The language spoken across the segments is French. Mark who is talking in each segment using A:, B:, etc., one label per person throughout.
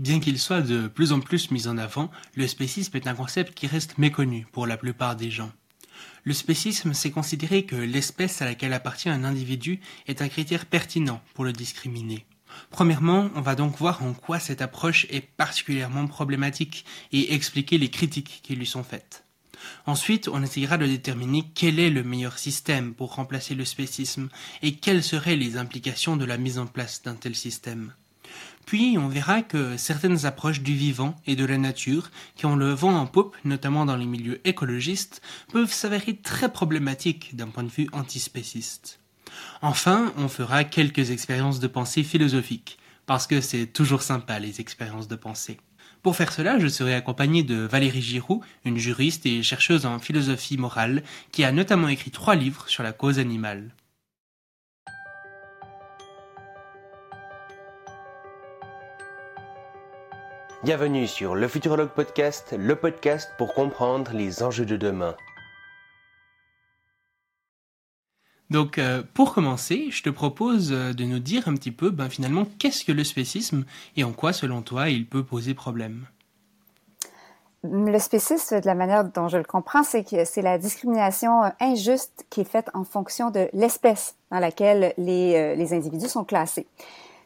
A: Bien qu'il soit de plus en plus mis en avant, le spécisme est un concept qui reste méconnu pour la plupart des gens. Le spécisme, c'est considérer que l'espèce à laquelle appartient un individu est un critère pertinent pour le discriminer. Premièrement, on va donc voir en quoi cette approche est particulièrement problématique et expliquer les critiques qui lui sont faites. Ensuite, on essayera de déterminer quel est le meilleur système pour remplacer le spécisme et quelles seraient les implications de la mise en place d'un tel système. Puis on verra que certaines approches du vivant et de la nature, qui ont le vent en poupe, notamment dans les milieux écologistes, peuvent s'avérer très problématiques d'un point de vue antispéciste. Enfin, on fera quelques expériences de pensée philosophiques, parce que c'est toujours sympa les expériences de pensée. Pour faire cela, je serai accompagné de Valérie Giroux, une juriste et chercheuse en philosophie morale, qui a notamment écrit trois livres sur la cause animale.
B: Bienvenue sur le Futurologue Podcast, le podcast pour comprendre les enjeux de demain.
A: Donc, euh, pour commencer, je te propose euh, de nous dire un petit peu, ben, finalement, qu'est-ce que le spécisme et en quoi, selon toi, il peut poser problème?
C: Le spécisme, de la manière dont je le comprends, c'est que c'est la discrimination euh, injuste qui est faite en fonction de l'espèce dans laquelle les, les individus sont classés.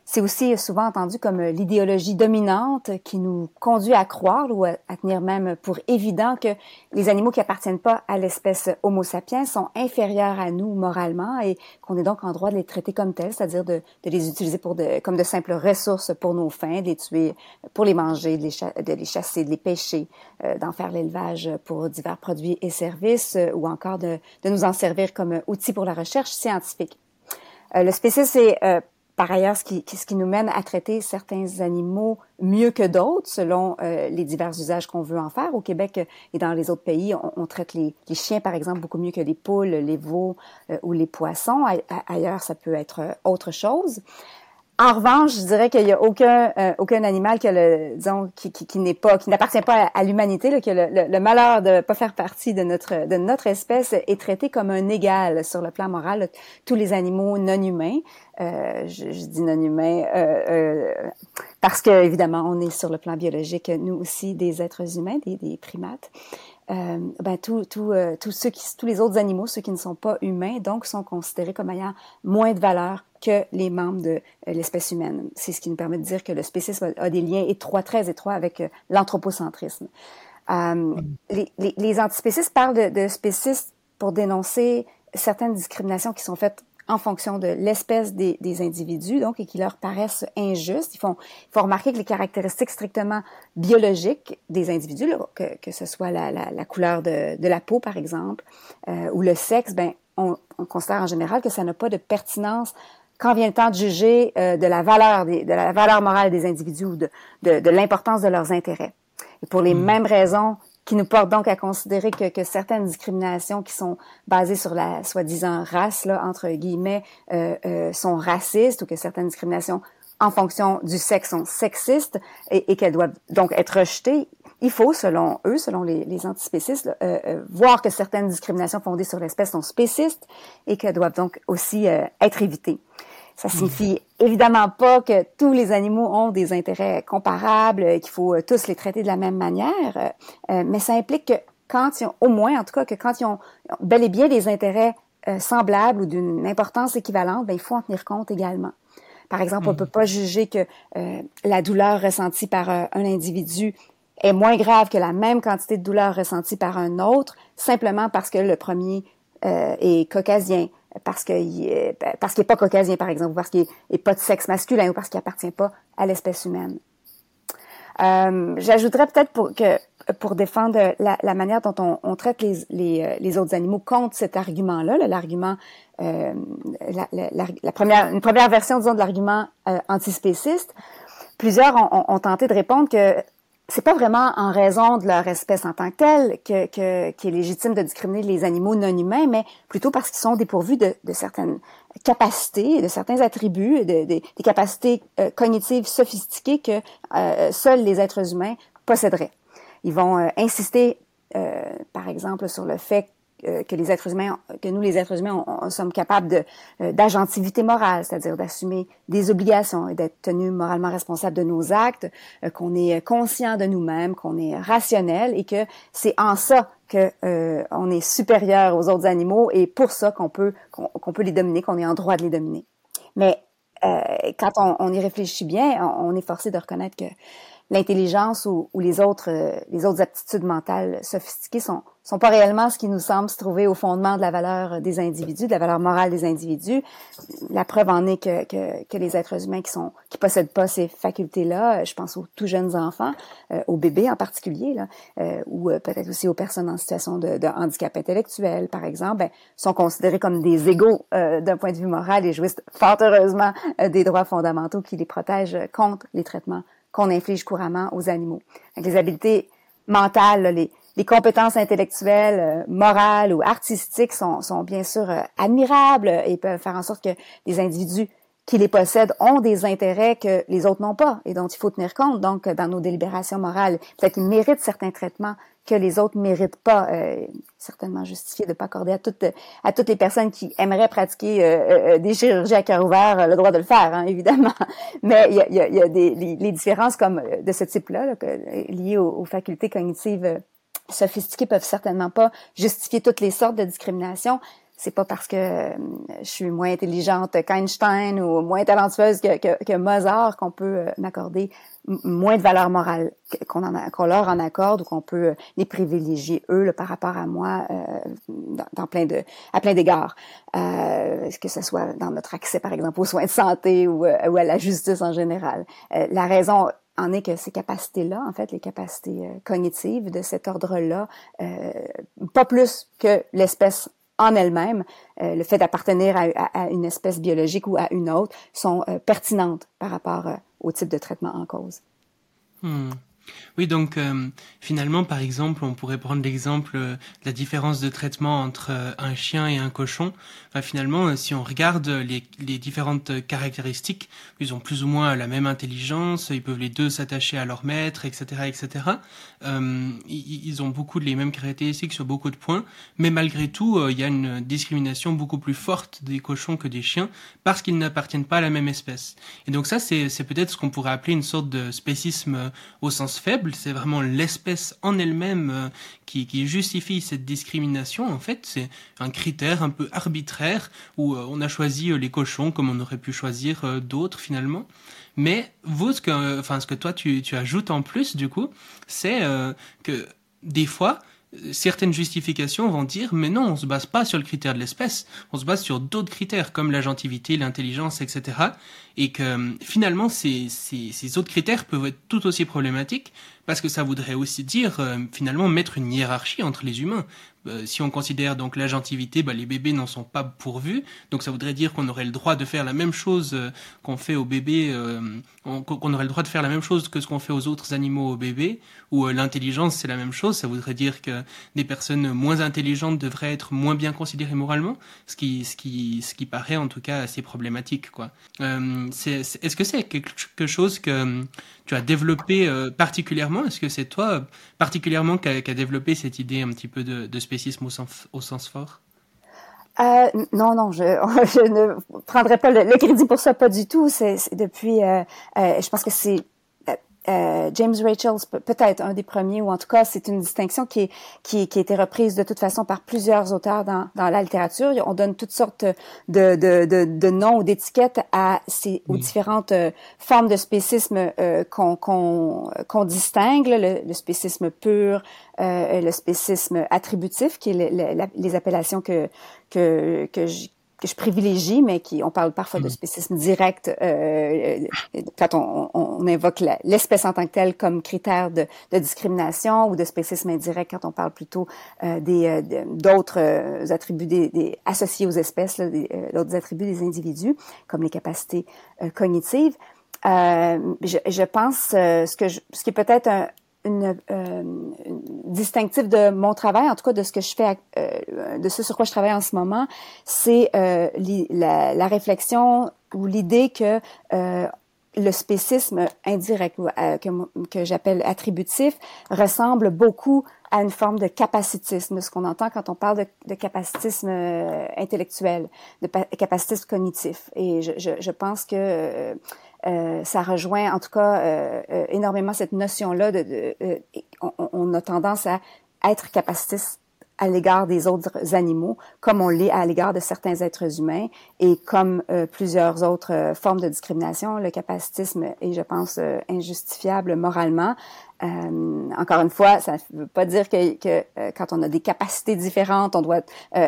C: C'est aussi souvent entendu comme l'idéologie dominante qui nous conduit à croire ou à, tenir même pour évident que les animaux qui appartiennent pas à l'espèce Homo sapiens sont inférieurs à nous moralement et qu'on est donc en droit de les traiter comme tels, c'est-à-dire de, les utiliser pour de, comme de simples ressources pour nos fins, de les tuer pour les manger, de les, chasser, de les pêcher, euh, d'en faire l'élevage pour divers produits et services euh, ou encore de, de, nous en servir comme outil pour la recherche scientifique. Euh, le spécisme est par ailleurs, ce qui, ce qui nous mène à traiter certains animaux mieux que d'autres selon euh, les divers usages qu'on veut en faire. Au Québec euh, et dans les autres pays, on, traite les, chiens, par exemple, beaucoup mieux que les poules, les veaux euh, ou les poissons. ailleurs, ça peut être autre chose. En revanche, je dirais qu'il n'y a aucun euh, aucun animal que le disons qui, qui, qui n'est pas qui n'appartient pas à, l'humanité, que le, le, malheur de pas faire partie de notre de notre espèce est traité comme un égal sur le plan moral. Tous les animaux non humains, euh, je, je, dis non humains euh, euh, parce que évidemment on est sur le plan biologique nous aussi des êtres humains, des, des primates euh, ben, tout, tout, euh, tous, ceux qui, tous les autres animaux, ceux qui ne sont pas humains, donc sont considérés comme ayant moins de valeur que les membres de euh, l'espèce humaine. C'est ce qui nous permet de dire que le spécisme a, des liens étroits, très étroits avec euh, l'anthropocentrisme. les, les, les, antispécistes parlent de, de spécistes pour dénoncer certaines discriminations qui sont faites en fonction de l'espèce des, des, individus, donc, et qui leur paraissent injustes. Ils font, il faut remarquer que les caractéristiques strictement biologiques des individus, que, que ce soit la, la, la couleur de, de, la peau, par exemple, euh, ou le sexe, ben, on, on, considère en général que ça n'a pas de pertinence quand vient le temps de juger euh, de la valeur des, de la valeur morale des individus ou de, de, de l'importance de leurs intérêts. Et pour les hmm. mêmes raisons qui nous porte donc à considérer que, que, certaines discriminations qui sont basées sur la soi-disant race, là, entre guillemets, euh, euh, sont racistes ou que certaines discriminations en fonction du sexe sont sexistes et, et qu'elles doivent donc être rejetées. Il faut, selon eux, selon les, les antispécistes, euh, euh, voir que certaines discriminations fondées sur l'espèce sont spécistes et qu'elles doivent donc aussi euh, être évitées. Ça signifie évidemment pas que tous les animaux ont des intérêts comparables, euh, qu'il faut euh, tous les traiter de la même manière, euh, mais ça implique que quand ils ont, au moins en tout cas, que quand ils ont bel et bien des intérêts semblables ou d'une importance équivalente, ben, il faut en tenir compte également. Par exemple, on ne peut pas juger que la douleur ressentie par un individu est moins grave que la même quantité de douleur ressentie par un autre, simplement parce que le premier est caucasien, parce qu'il est, parce qu'il n'est pas caucasien, par exemple, ou parce qu'il n'est pas de sexe masculin, ou parce qu'il appartient pas à l'espèce humaine. Euh, J'ajouterais peut-être pour que pour défendre la, manière dont on, traite les, les, euh, les, autres animaux contre cet argument-là, l'argument, euh, la, première, une première version, disons, de l'argument euh, antispéciste, plusieurs ont, tenté de répondre que c'est pas vraiment en raison de leur espèce en tant que telle que, que, qui est légitime de discriminer les animaux non humains, mais plutôt parce qu'ils sont dépourvus de, de, certaines capacités, de certains attributs, de, des capacités euh, cognitives sophistiquées que euh, seuls les êtres humains posséderaient. Ils vont euh, insister, par exemple, sur le fait que les êtres humains, que nous les êtres humains, on, sommes capables de d'agentivité morale, c'est-à-dire d'assumer des obligations et d'être tenus moralement responsables de nos actes, qu'on est conscient de nous-mêmes, qu'on est rationnel et que c'est en ça que on est supérieur aux autres animaux et pour ça qu'on peut qu'on peut les dominer, qu'on est en droit de les dominer. Mais quand on, on, y réfléchit bien, on, est forcé de reconnaître que l'intelligence ou, les autres euh, les autres aptitudes mentales sophistiquées sont sont pas réellement ce qui nous semble se trouver au fondement de la valeur des individus, de la valeur morale des individus. La preuve en est que, que, que les êtres humains qui sont qui possèdent pas ces facultés-là, euh, je pense aux tout jeunes enfants, euh, aux bébés en particulier, là, ou peut-être aussi aux personnes en situation de, de handicap intellectuel, par exemple, ben, sont considérés comme des égaux d'un point de vue moral et jouissent fort heureusement des droits fondamentaux qui les protègent contre les traitements qu'on inflige couramment aux animaux. les habiletés mentales, les, les compétences intellectuelles, euh, morales ou artistiques sont, sont bien sûr euh, admirables et peuvent faire en sorte que les individus qui les possèdent ont des intérêts que les autres n'ont pas et dont il faut tenir compte. Donc, dans nos délibérations morales, peut-être qu'ils méritent certains traitements que les autres méritent pas, euh, certainement justifié de pas accorder à toutes à toutes les personnes qui aimeraient pratiquer euh, euh, des chirurgies à cœur ouvert le droit de le faire, hein, évidemment. Mais il y a, y a, y a des les, différences comme de ce type-là, là, liées aux, facultés cognitives sophistiquées, peuvent certainement pas justifier toutes les sortes de discrimination c'est pas parce que euh, je suis moins intelligente qu'Einstein ou moins talentueuse que, que, Mozart qu'on peut euh, m'accorder moins de valeur morale qu'on qu'on leur en accorde ou qu'on peut euh, les privilégier eux par rapport à moi dans, plein de à plein d'égards. Que ce soit dans notre accès par exemple aux soins de santé ou, ou à la justice en général. La raison en est que ces capacités-là, en fait, les capacités cognitives de cet ordre-là, pas plus que l'espèce en elle-même, euh, le fait d'appartenir à, une espèce biologique ou à une autre, sont euh, pertinentes par rapport euh, au type de traitement en cause.
A: Hmm. Oui, donc euh, finalement, par exemple, on pourrait prendre l'exemple euh, de la différence de traitement entre euh, un chien et un cochon. Enfin, finalement, si on regarde les, différentes caractéristiques, ils ont plus ou moins la même intelligence, ils peuvent les deux s'attacher à leur maître, etc., etc. Ils, ils, ont beaucoup les mêmes caractéristiques sur beaucoup de points, mais malgré tout, il y a une discrimination beaucoup plus forte des cochons que des chiens parce qu'ils n'appartiennent pas à la même espèce. Et donc ça, c'est peut-être ce qu'on pourrait appeler une sorte de spécisme au sens faible, c'est vraiment l'espèce en elle-même euh, qui, justifie cette discrimination. En fait, c'est un critère un peu arbitraire où euh, on a choisi euh, les cochons comme on aurait pu choisir d'autres finalement. Mais vous, ce que, enfin, ce que toi tu, tu ajoutes en plus du coup, c'est que des fois, certaines justifications vont dire mais non, on se base pas sur le critère de l'espèce, on se base sur d'autres critères comme la gentilité, l'intelligence, etc. Et que finalement ces, ces, ces, autres critères peuvent être tout aussi problématiques parce que ça voudrait aussi dire euh, finalement mettre une hiérarchie entre les humains. Euh, si on considère donc la gentilité, bah, les bébés n'en sont pas pourvus, donc ça voudrait dire qu'on aurait le droit de faire la même chose euh, qu'on fait aux bébés, qu'on aurait le droit de faire la même chose que ce qu'on fait aux autres animaux aux bébés, ou l'intelligence c'est la même chose, ça voudrait dire que des personnes moins intelligentes devraient être moins bien considérées moralement, ce qui, ce qui, ce qui paraît en tout cas assez problématique. Quoi. est-ce que c'est quelque chose que tu as développé particulièrement Est-ce que c'est toi particulièrement qui a, développé cette idée un petit peu de, de spécisme au sens, au sens fort?
C: Euh, non, non, je, je ne prendrai pas le, crédit pour ça, pas du tout. C'est depuis, euh, euh, je pense que c'est euh, James Rachel, peut-être un des premiers, ou en tout cas, c'est une distinction qui, est, qui, qui a été reprise de toute façon par plusieurs auteurs dans, dans la littérature. On donne toutes sortes de, de, de, de noms ou d'étiquettes à ces aux différentes euh, formes de spécisme euh, qu'on distingue, le, le, spécisme pur, euh, le spécisme attributif, qui est les appellations que que que que je privilégie, mais qui, on parle parfois de mm. spécisme direct euh, quand on, on invoque l'espèce en tant que telle comme critère de, de, discrimination ou de spécisme indirect quand on parle plutôt euh, des euh, d'autres euh, attributs des, des, associés aux espèces, d'autres attributs des individus comme les capacités cognitives. Je, je, pense ce que je, ce qui est peut-être un, une, euh, distinctif de mon travail, en tout cas de ce que je fais, euh, de ce sur quoi je travaille en ce moment, c'est euh, la, la, réflexion ou l'idée que euh, le spécisme indirect euh, que, que j'appelle attributif ressemble beaucoup à une forme de capacitisme, ce qu'on entend quand on parle de, de capacitisme euh, intellectuel, de capacitisme cognitif. Et je, je, je pense que euh, euh ça rejoint en tout cas euh, énormément cette notion-là. De, de on, on, a tendance à être capacitiste à l'égard des autres animaux, comme on l'est à l'égard de certains êtres humains, et comme euh, plusieurs autres euh, formes de discrimination, le capacitisme est, je pense, euh, injustifiable moralement. Encore une fois, ça ne veut pas dire que, que quand on a des capacités différentes, on doit,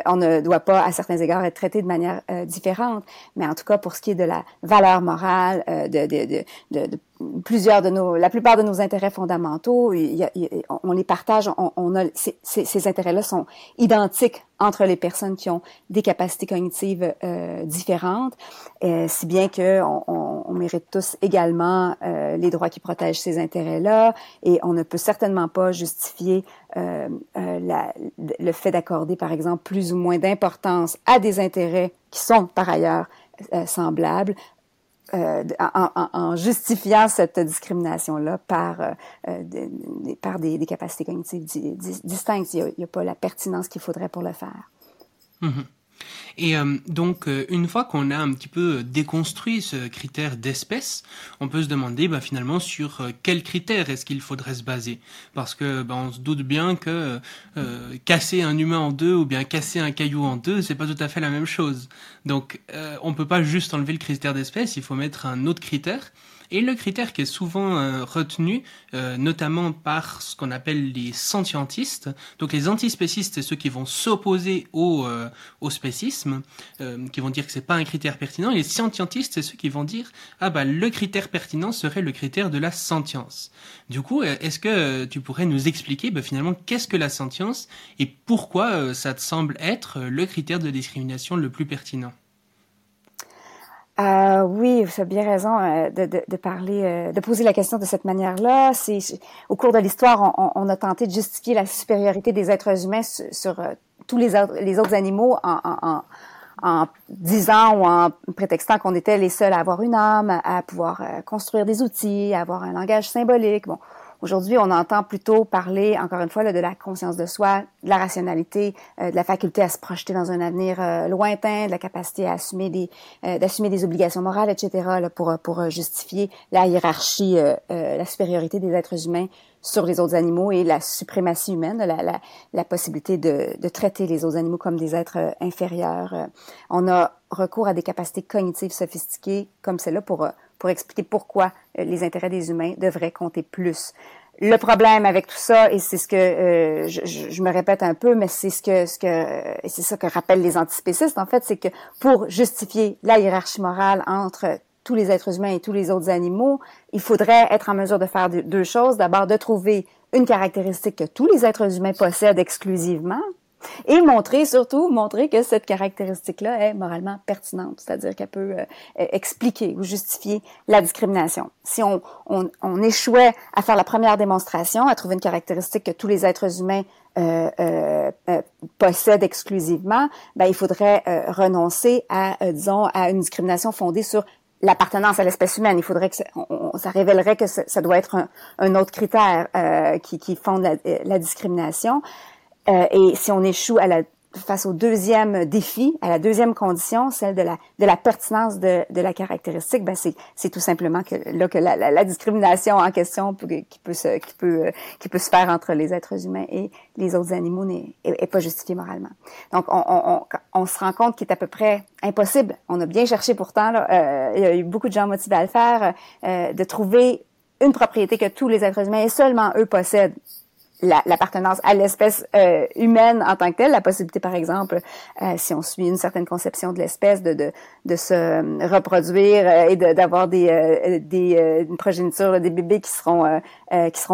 C: on ne doit pas, à certains égards, être traité de manière différente. Mais en tout cas, pour ce qui est de la valeur morale, de, de, de, de plusieurs de nos, la plupart de nos intérêts fondamentaux, il on les partage, on, on a, ces intérêts-là sont identiques entre les personnes qui ont des capacités cognitives euh, différentes, euh, si bien que on, mérite tous également euh, les droits qui protègent ces intérêts-là, et on ne peut certainement pas justifier le fait d'accorder, par exemple, plus ou moins d'importance à des intérêts qui sont par ailleurs semblables euh, en, justifiant cette discrimination-là par, euh, euh des, par des, capacités cognitives distinctes. Il n'y a, pas la pertinence qu'il faudrait pour le faire.
A: Mm -hmm. Et euh, donc, euh, une fois qu'on a un petit peu déconstruit ce critère d'espèce, on peut se demander bah, finalement sur euh, quels critères est-ce qu'il faudrait se baser? Parce que bah, on se doute bien que euh, casser un humain en deux ou bien casser un caillou en deux, c'est pas tout à fait la même chose. Donc, euh, on peut pas juste enlever le critère d'espèce, il faut mettre un autre critère. Et le critère qui est souvent euh, retenu, euh, notamment par ce qu'on appelle les sentientistes, donc les antispécistes, c'est ceux qui vont s'opposer au, euh, au spécisme, euh, qui vont dire que c'est pas un critère pertinent, et les scientistes, c'est ceux qui vont dire ah bah le critère pertinent serait le critère de la sentience. Du coup, est-ce que tu pourrais nous expliquer bah, finalement qu'est-ce que la sentience et pourquoi euh, ça te semble être le critère de discrimination le plus pertinent?
C: Euh, oui, vous avez bien raison euh, de, de, de, parler, euh, de poser la question de cette manière-là. C'est au cours de l'histoire, on, on, a tenté de justifier la supériorité des êtres humains sur, euh, tous les autres, les autres animaux en, en, en, disant ou en prétextant qu'on était les seuls à avoir une âme, à pouvoir euh, construire des outils, à avoir un langage symbolique. Bon, Aujourd'hui, on entend plutôt parler, encore une fois, de la conscience de soi, de la rationalité, euh, de la faculté à se projeter dans un avenir euh, lointain, de la capacité à assumer des, euh, obligations morales, etc., pour, justifier la hiérarchie, la supériorité des êtres humains sur les autres animaux et la suprématie humaine, la possibilité de, de, traiter les autres animaux comme des êtres inférieurs. On a recours à des capacités cognitives sophistiquées comme celle-là pour pour expliquer pourquoi euh, les intérêts des humains devraient compter plus. Le problème avec tout ça, et c'est ce que euh, je, je, me répète un peu, mais c'est ce que ce que c'est ça que rappellent les antispécistes en fait, c'est que pour justifier la hiérarchie morale entre tous les êtres humains et tous les autres animaux, il faudrait être en mesure de faire deux choses. D'abord, de trouver une caractéristique que tous les êtres humains possèdent exclusivement, et montrer surtout montrer que cette caractéristique-là est moralement pertinente, c'est-à-dire qu'elle peut euh, expliquer ou justifier la discrimination. Si on, on, on, échouait à faire la première démonstration, à trouver une caractéristique que tous les êtres humains euh, euh, euh possèdent exclusivement, ben, il faudrait euh, renoncer à, euh, disons, à une discrimination fondée sur l'appartenance à l'espèce humaine. Il faudrait que ça, on, ça révélerait que ça, ça, doit être un, un autre critère qui, qui fonde la, la discrimination. Euh, et si on échoue à la, face au deuxième défi, à la deuxième condition, celle de la, de la pertinence de, de la caractéristique, ben c'est, tout simplement que là que la, la, la discrimination en question qui peut se qui peut qui peut se faire entre les êtres humains et les autres animaux n'est est, est pas justifiée moralement. Donc on, on, on, on se rend compte qu'il est à peu près impossible. On a bien cherché pourtant là, euh, il y a eu beaucoup de gens motivés à le faire, euh, de trouver une propriété que tous les êtres humains et seulement eux possèdent l'appartenance la, à l'espèce euh, humaine en tant que telle, la possibilité, par exemple, euh, si on suit une certaine conception de l'espèce, de, de, de, se euh, reproduire euh, et d'avoir des, des une progéniture, des bébés qui seront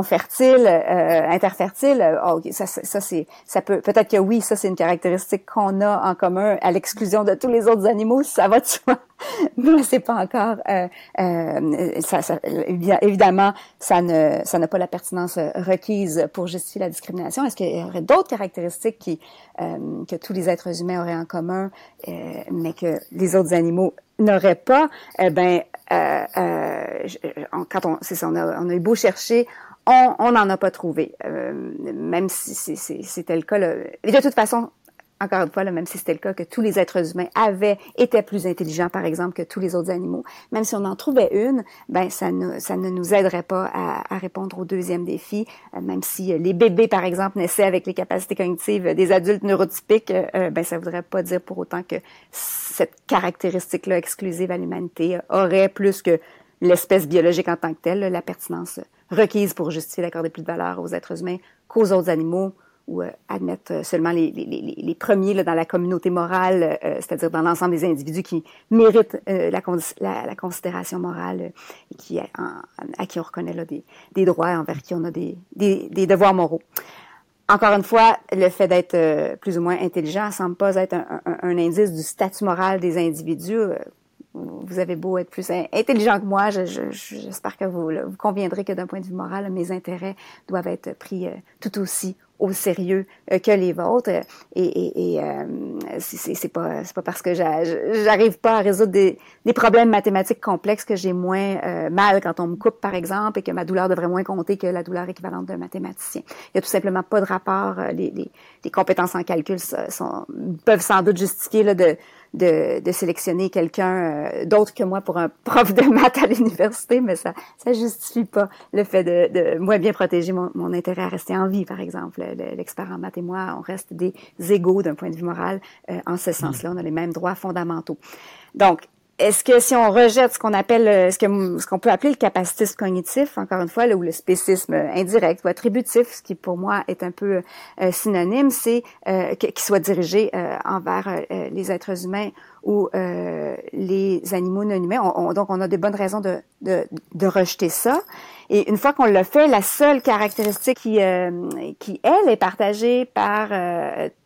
C: fertiles, interfertiles. Oh, ça, ça c'est peut peut-être que oui, ça c'est une caractéristique qu'on a en commun à l'exclusion de tous les autres animaux, ça va de soi. mais c'est pas encore. Euh, euh, ça, ça, évidemment, ça ne, ça n'a pas la pertinence requise pour justifier la discrimination. Est-ce qu'il y aurait d'autres caractéristiques qui, euh, que tous les êtres humains auraient en commun, euh, mais que les autres animaux n'auraient pas? Eh ben, euh, quand on, c'est ça, on a, on a eu beau chercher, on n'en a pas trouvé, même si c'était le cas. Là. Et de toute façon, encore une fois, même si c'était le cas que tous les êtres humains avaient, étaient plus intelligents, par exemple, que tous les autres animaux, même si on en trouvait une, ben ça ne, ça ne nous aiderait pas à, répondre au deuxième défi, euh, même si euh, les bébés, par exemple, naissaient avec les capacités cognitives des adultes neurotypiques, euh, ben ça voudrait pas dire pour autant que cette caractéristique-là exclusive à l'humanité aurait plus que l'espèce biologique en tant que telle, la pertinence requise pour justifier d'accorder plus de valeur aux êtres humains qu'aux autres animaux ou euh, admettre euh, seulement les, premiers dans la communauté morale, euh, c'est-à-dire dans l'ensemble des individus qui méritent la, considération morale et à qui on reconnaît des, des, droits, envers qui on a des, devoirs moraux. Encore une fois, le fait d'être plus ou moins intelligent ne semble pas être un, indice du statut moral des individus. Vous avez beau être plus intelligent que moi, j'espère que vous, vous conviendrez que d'un point de vue moral, mes intérêts doivent être pris tout aussi au sérieux euh, que les vôtres. Et, et, et euh, c'est pas pas parce que j'arrive pas à résoudre des, des, problèmes mathématiques complexes que j'ai moins euh, mal quand on me coupe par exemple et que ma douleur devrait moins compter que la douleur équivalente d'un mathématicien. Il y a tout simplement pas de rapport. Les, les, les compétences en calcul sont, peuvent sans doute justifier là, de de, de sélectionner quelqu'un euh, d'autre que moi pour un prof de maths à l'université, mais ça ça justifie pas le fait de, de moi bien protéger mon, mon, intérêt à rester en vie, par exemple. L'expert en maths et moi, on reste des égaux d'un point de vue moral. Euh, en ce sens-là, on a les mêmes droits fondamentaux. Donc, est-ce que si on rejette ce qu'on appelle, euh, ce qu'on peut appeler le capacitisme cognitif, encore une fois, là, ou le spécisme indirect ou attributif, ce qui pour moi est un peu euh, synonyme, c'est euh, qu'il soit dirigé envers les êtres humains ou les animaux non humains. donc, on a de bonnes raisons de rejeter ça. Et une fois qu'on l'a fait, la seule caractéristique qui, qui elle, est partagée par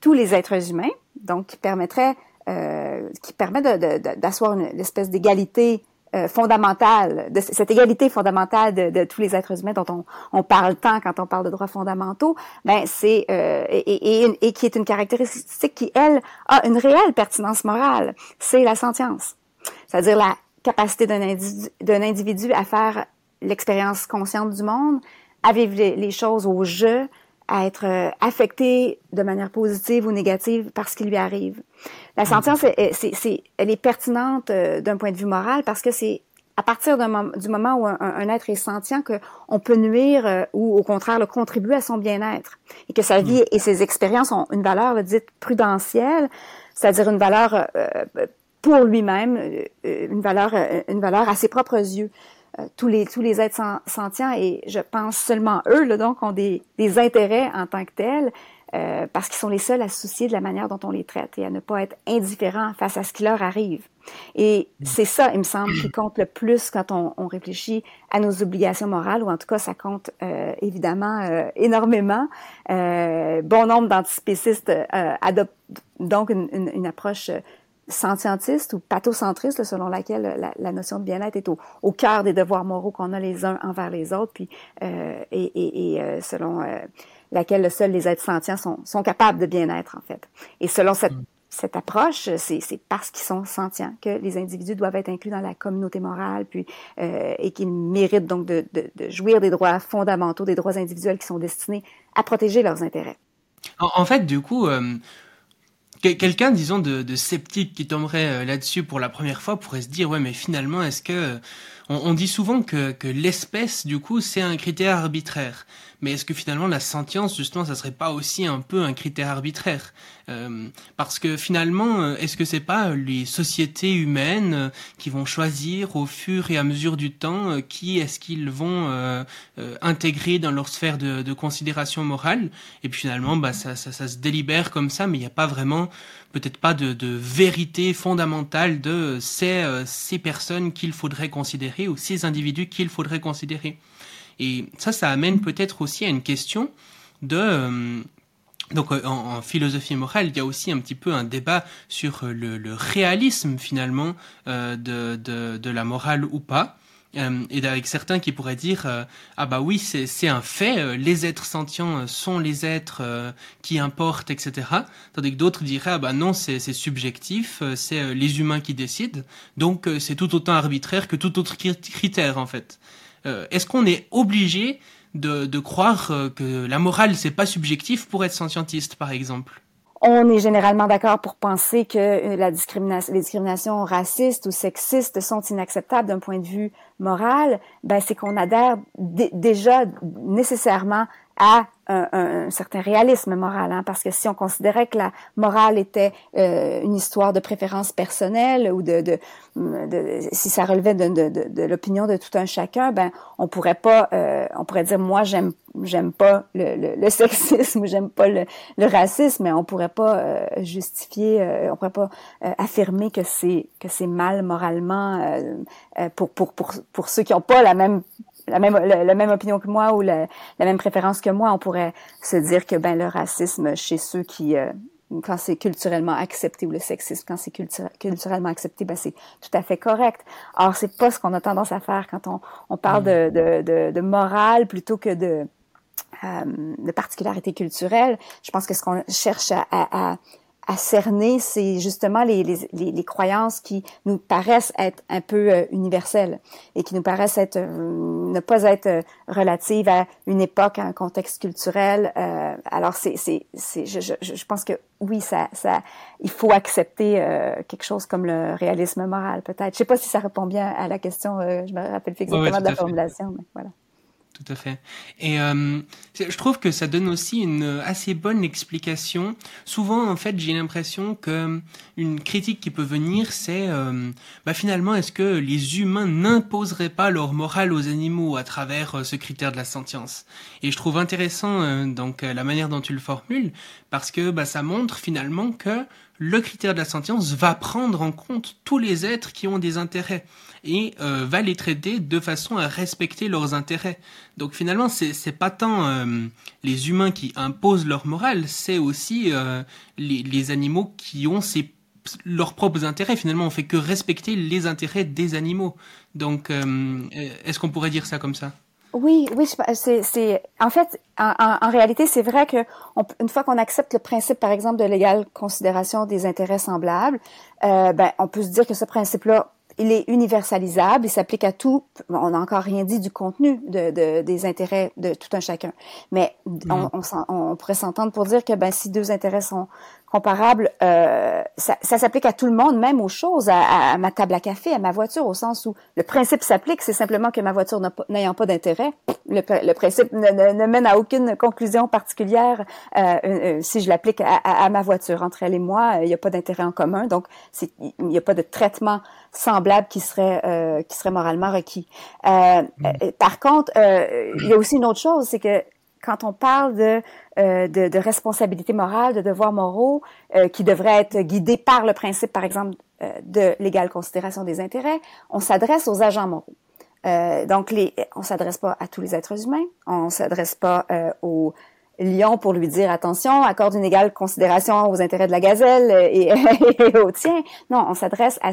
C: tous les êtres humains, donc qui permettrait euh, qui permet d'asseoir une, espèce d'égalité euh, fondamentale, de cette égalité fondamentale de, tous les êtres humains dont on, on, parle tant quand on parle de droits fondamentaux, ben c'est euh, et, et, et, qui est une caractéristique qui elle a une réelle pertinence morale, c'est la sentience, c'est-à-dire la capacité d'un individu, individu à faire l'expérience consciente du monde, à vivre les choses au jeu, à être euh, affecté de manière positive ou négative par ce qui lui arrive. La mm. sentience, c'est, elle est pertinente euh, d'un point de vue moral parce que c'est à partir du moment où un, être est sentient qu'on peut nuire euh, ou au contraire le contribuer à son bien-être et que sa vie mm. et ses expériences ont une valeur dite prudentielle, c'est-à-dire une valeur pour lui-même, une valeur, une valeur à ses propres yeux. Euh, tous les tous les êtres sentients et je pense seulement eux là, donc ont des, des intérêts en tant que tels euh, parce qu'ils sont les seuls à se soucier de la manière dont on les traite et à ne pas être indifférents face à ce qui leur arrive. Et c'est ça, il me semble, qui compte le plus quand on, on, réfléchit à nos obligations morales, ou en tout cas, ça compte euh, évidemment euh, énormément. Euh, bon nombre d'antispécistes adoptent donc une, une, une approche sentientiste ou pathocentriste, selon laquelle la, notion de bien-être est au, au, cœur des devoirs moraux qu'on a les uns envers les autres, puis euh, et, et, et euh, selon euh, laquelle seuls les êtres sentients sont, sont capables de bien-être en fait. Et selon cette, mm. cette approche, c'est parce qu'ils sont sentients que les individus doivent être inclus dans la communauté morale, puis euh, et qu'ils méritent donc de, de, de, jouir des droits fondamentaux, des droits individuels qui sont destinés à protéger leurs intérêts.
A: En, en fait, du coup quelqu'un, disons, de, sceptique qui tomberait euh, là-dessus pour la première fois pourrait se dire, ouais, mais finalement, est-ce que on, dit souvent que, que l'espèce, du coup, c'est un critère arbitraire. Mais est-ce que finalement la sentience, justement, ça serait pas aussi un peu un critère arbitraire? Euh, Parce que finalement, euh, est-ce que c'est pas les sociétés humaines euh, qui vont choisir au fur et à mesure du temps qui est-ce qu'ils vont intégrer dans leur sphère de, de considération morale? Et puis finalement, bah, ça, ça, ça se délibère comme ça, mais il n'y a pas vraiment peut-être pas de, vérité fondamentale de ces, ces personnes qu'il faudrait considérer ou ces individus qu'il faudrait considérer. Et ça, ça amène peut-être aussi à une question de, euh, donc en, philosophie morale, il y a aussi un petit peu un débat sur le, réalisme finalement euh, de, la morale ou pas. Euh, et avec certains qui pourraient dire euh, ah bah oui c'est un fait euh, les êtres sentients sont les êtres qui importent etc tandis que d'autres diraient ah bah non c'est subjectif c'est les humains qui décident. Donc c'est tout autant arbitraire que tout autre critère en fait. Est-ce qu'on est obligé de, de croire que la morale c'est pas subjectif pour être scientiste par exemple?
C: On est généralement d'accord pour penser que euh, les discriminations racistes ou sexistes sont inacceptables d'un point de vue moral. Ben, c'est qu'on adhère déjà nécessairement à un, un, certain réalisme moral, hein, parce que si on considérait que la morale était euh, une histoire de préférence personnelle ou de, de, de si ça relevait de, l'opinion de tout un chacun, ben on pourrait pas, euh, on pourrait dire moi j'aime j'aime pas le, le, sexisme ou j'aime pas le, le, racisme, mais on pourrait pas euh, justifier, euh, on pourrait pas affirmer que c'est que c'est mal moralement pour, pour pour pour ceux qui ont pas la même la même, la, même opinion que moi ou la, la, même préférence que moi, on pourrait se dire que ben le racisme chez ceux qui euh, quand c'est culturellement accepté ou le sexisme quand c'est culturellement accepté, ben c'est tout à fait correct. Or c'est pas ce qu'on a tendance à faire quand on, on parle de, de, de, de morale plutôt que de euh, de particularité culturelle. Je pense que ce qu'on cherche à, à à cerner, c'est justement les, les, les, croyances qui nous paraissent être un peu euh, universelles et qui nous paraissent être euh, ne pas être euh, relatives à une époque, à un contexte culturel. alors c'est c'est c'est je, je, je, pense que oui ça ça il faut accepter quelque chose comme le réalisme moral peut-être. Je sais pas si ça répond bien à la question. je me rappelle plus exactement de la formulation, mais voilà
A: tout à fait. Et euh, je trouve que ça donne aussi une assez bonne explication. Souvent, en fait, j'ai l'impression que une critique qui peut venir, c'est euh, bah, finalement, est-ce que les humains n'imposeraient pas leur morale aux animaux à travers euh, ce critère de la sentience? Et je trouve intéressant euh, donc la manière dont tu le formules, parce que bah, ça montre finalement que le critère de la sentience va prendre en compte tous les êtres qui ont des intérêts et euh, va les traiter de façon à respecter leurs intérêts. Donc finalement, c'est c'est pas tant euh, les humains qui imposent leur morale, c'est aussi euh, les, animaux qui ont ces leurs propres intérêts. Finalement, on fait que respecter les intérêts des animaux. Donc, est-ce qu'on pourrait dire ça comme ça?
C: Oui, oui, c'est, c'est, en fait, en, en, réalité, c'est vrai que on, une fois qu'on accepte le principe, par exemple, de l'égale considération des intérêts semblables, euh, ben, on peut se dire que ce principe-là, il est universalisable, il s'applique à tout. On n'a encore rien dit du contenu de, de, des intérêts de tout un chacun, mais on, on, on, pourrait s'entendre pour dire que ben, si deux intérêts sont comparable, euh, ça, ça s'applique à tout le monde, même aux choses, à, à, ma table à café, à ma voiture, au sens où le principe s'applique, c'est simplement que ma voiture n'ayant pas d'intérêt, le, le, principe ne, ne, mène à aucune conclusion particulière euh, euh, si je l'applique à, à, ma voiture. Entre elle et moi, il n'y a pas d'intérêt en commun, donc il n'y a pas de traitement semblable qui serait euh, qui serait moralement requis. Euh, mm. Par contre, il y a aussi une autre chose, c'est que quand on parle de, euh, de, responsabilité morale, de devoirs moraux, euh, qui devraient être guidés par le principe, par exemple, euh, de l'égale considération des intérêts, on s'adresse aux agents moraux. Donc, les, on s'adresse pas à tous les êtres humains, on s'adresse pas au lion pour lui dire attention, accorde une égale considération aux intérêts de la gazelle et, et aux tiens. Non, on s'adresse à,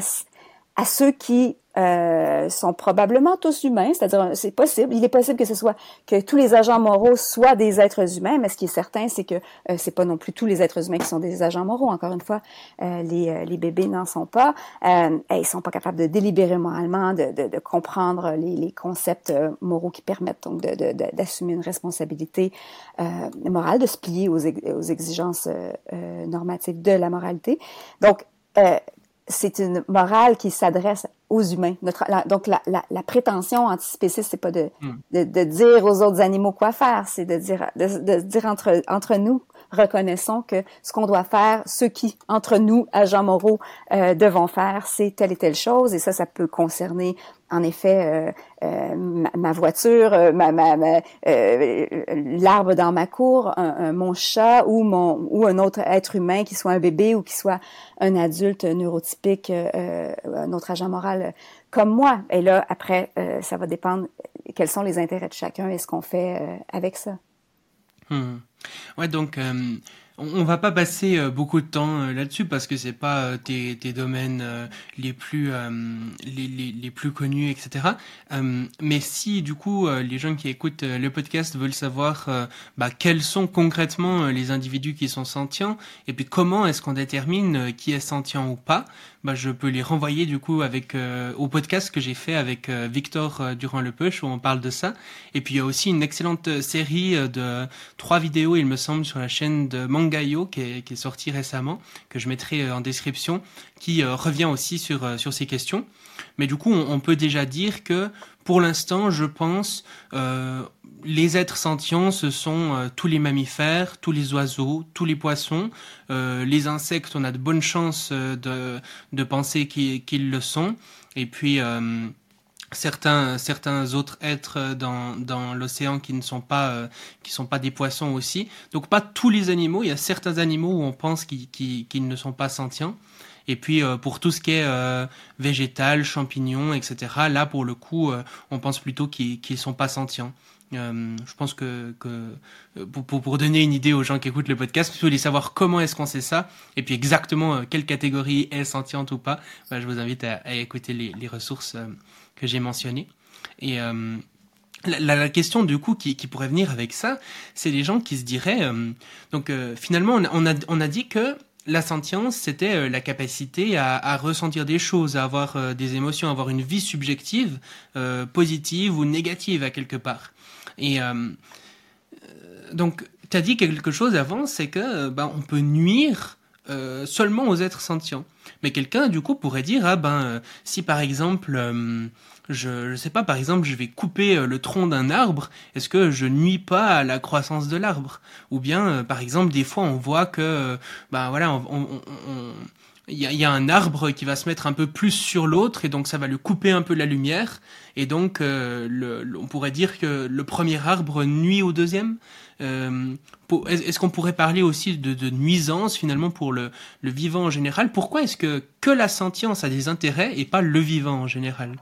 C: à ceux qui euh, sont probablement tous humains, c'est-à-dire c'est possible, il est possible que ce soit que tous les agents moraux soient des êtres humains, mais ce qui est certain, c'est que euh, c'est pas non plus tous les êtres humains qui sont des agents moraux. Encore une fois, euh, les, euh, les bébés n'en sont pas, euh, ils sont pas capables de délibérer moralement, de, de, de comprendre les, les, concepts moraux qui permettent donc d'assumer une responsabilité morale, de se plier aux, aux exigences normatives de la moralité. Donc c'est une morale qui s'adresse aux humains. Notre, donc la, la, la, prétention antispéciste, c'est pas de, hmm. de, de, dire aux autres animaux quoi faire, c'est de dire de, de dire entre entre nous reconnaissons que ce qu'on doit faire, ce qui, entre nous, agents moraux, euh, devons faire, c'est telle et telle chose. Et ça, ça peut concerner, en effet, euh, euh, ma, voiture, ma, l'arbre dans ma cour, mon chat ou mon un autre être humain, qui soit un bébé ou qui soit un adulte neurotypique, un autre agent moral comme moi. Et là, après, ça va dépendre quels sont les intérêts de chacun et ce qu'on fait avec ça.
A: Hmm. Ouais, donc euh, on va pas passer euh, beaucoup de temps euh, là-dessus parce que c'est pas euh, tes, tes domaines les plus les, les, les, plus connus, etc. mais si du coup les gens qui écoutent le podcast veulent savoir bah, quels sont concrètement les individus qui sont sentients et puis comment est-ce qu'on détermine qui est sentient ou pas, bah, je peux les renvoyer du coup avec au podcast que j'ai fait avec Victor durant le push où on parle de ça. Et puis il y a aussi une excellente série de trois vidéos, il me semble, sur la chaîne de Mangayo qui est, sorti récemment, que je mettrai euh, en description, qui euh, revient aussi sur, euh, sur ces questions. Mais du coup, on, peut déjà dire que pour l'instant, je pense, les êtres sentients, ce sont tous les mammifères, tous les oiseaux, tous les poissons, les insectes, on a de bonnes chances de, de penser qu'ils le sont. Et puis certains certains autres êtres dans, dans l'océan qui ne sont pas euh, qui sont pas des poissons aussi. Donc pas tous les animaux. Il y a certains animaux où on pense qu'ils qu'ils ne sont pas sentients. Et puis euh, pour tout ce qui est euh, végétal champignons etc là pour le coup on pense plutôt qu'ils qu'ils sont pas sentients je pense que, que pour, donner une idée aux gens qui écoutent le podcast, si vous voulez savoir comment est-ce qu'on sait ça, et puis exactement quelle catégorie est sentiente ou pas, bah, je vous invite à, écouter les, ressources que j'ai mentionné. Et euh, la, question du coup qui, pourrait venir avec ça, c'est les gens qui se diraient, euh, donc euh, finalement on a dit que la sentience, c'était la capacité à, ressentir des choses, à avoir des émotions, à avoir une vie subjective, positive ou négative à quelque part. Et donc, tu as dit quelque chose avant, c'est que ben, on peut nuire seulement aux êtres sentients. Mais quelqu'un, du coup, pourrait dire, ah ben, euh, si par exemple, euh, je ne sais pas, par exemple, je vais couper euh, le tronc d'un arbre, est-ce que je nuis pas à la croissance de l'arbre? Ou bien, par exemple, des fois, on voit que, ben voilà, on, on, il y a, y a, un arbre qui va se mettre un peu plus sur l'autre et donc ça va lui couper un peu la lumière et donc le, on pourrait dire que le premier arbre nuit au deuxième. Euh, est-ce qu'on pourrait parler aussi de, nuisance finalement pour le, vivant en général? Pourquoi est-ce que que la sentience a des intérêts et pas le vivant en général?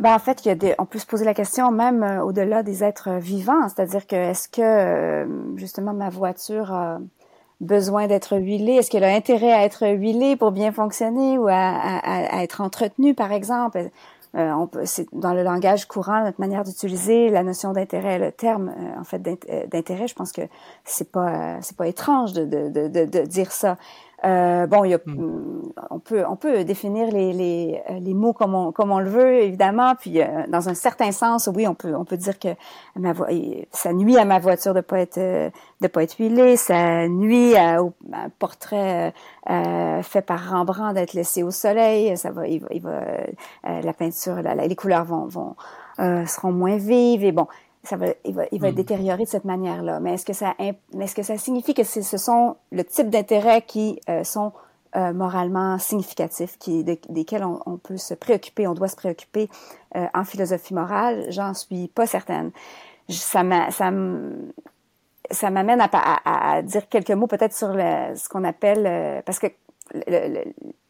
C: Ben, en fait, on peut se poser la question même euh, au-delà des êtres vivants, c'est-à-dire que est-ce que euh, justement ma voiture a besoin d'être huilée, est-ce qu'elle a intérêt à être huilée pour bien fonctionner ou à, être entretenue, par exemple? euh, on peut, c'est dans le langage courant, notre manière d'utiliser la notion d'intérêt, le terme euh, en fait euh, d'intérêt, je pense que c'est pas c'est pas étrange de, de, de, de dire ça. Euh, bon, il y a, hmm. on peut on peut définir les, les, les mots comme on comme on le veut évidemment. Puis euh, dans un certain sens, oui, on peut on peut dire que ma ça nuit à ma voiture de pas être de pas être huilée, ça nuit à, au portrait euh, fait par Rembrandt d'être laissé au soleil. Ça va, il va, il va la peinture, les couleurs vont vont seront moins vives et bon ça va, il va, il va être hmm. détérioré de cette manière-là. Mais est-ce que ça, est-ce que ça signifie que ce sont le type d'intérêts qui euh, sont euh, moralement significatifs, qui, desquels on, on, peut se préoccuper, on doit se préoccuper euh, en philosophie morale? J'en suis pas certaine. Ça ça ça m'amène à, à, à, dire quelques mots peut-être sur le, ce qu'on appelle parce que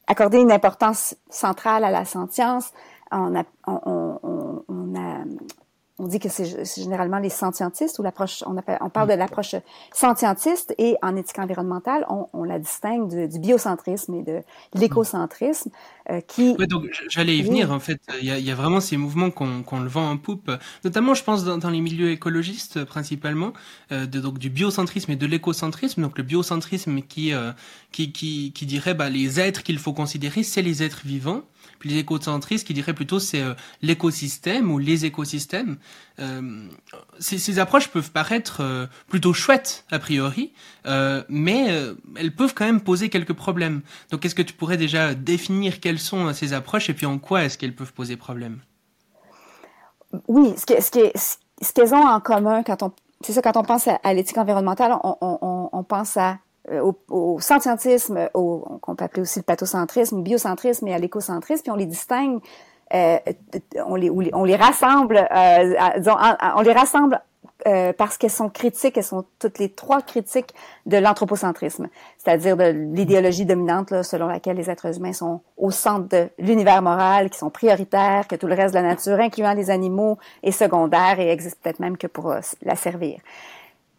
C: accorder une importance centrale à la sentience, on a, on, on, on a on dit que c'est généralement les scientistes ou l'approche, on, appelle, on parle de l'approche scientiste et en éthique environnementale, on, on la distingue du, biocentrisme et de l'écocentrisme euh, qui...
A: Ouais, donc j'allais y venir en fait. Il y a, il y a vraiment ces mouvements qu'on le vend en poupe, notamment je pense dans, dans les milieux écologistes principalement, euh, de, donc du biocentrisme et de l'écocentrisme. Donc le biocentrisme qui, euh, qui, qui, qui dirait bah, les êtres qu'il faut considérer, c'est les êtres vivants les écocentristes qui diraient plutôt c'est euh, l'écosystème ou les écosystèmes. Euh, ces, approches peuvent paraître euh, plutôt chouettes a priori, mais elles peuvent quand même poser quelques problèmes. Donc est-ce que tu pourrais déjà définir quelles sont ces approches et puis en quoi est-ce qu'elles peuvent poser problème?
C: Oui, ce, ce, ce qu'elles ont en commun quand on c'est ça quand on pense à, l'éthique environnementale, on, pense à au, au scientisme, au, qu'on peut appeler aussi le pathocentrisme, biocentrisme et à l'écocentrisme, puis on les distingue, euh, on, les, on les rassemble, euh, disons, on les rassemble euh, parce qu'elles sont critiques, elles sont toutes les trois critiques de l'anthropocentrisme, c'est-à-dire de l'idéologie dominante là, selon laquelle les êtres humains sont au centre de l'univers moral, qui sont prioritaires, que tout le reste de la nature, incluant les animaux, est secondaire et existe peut-être même que pour la servir.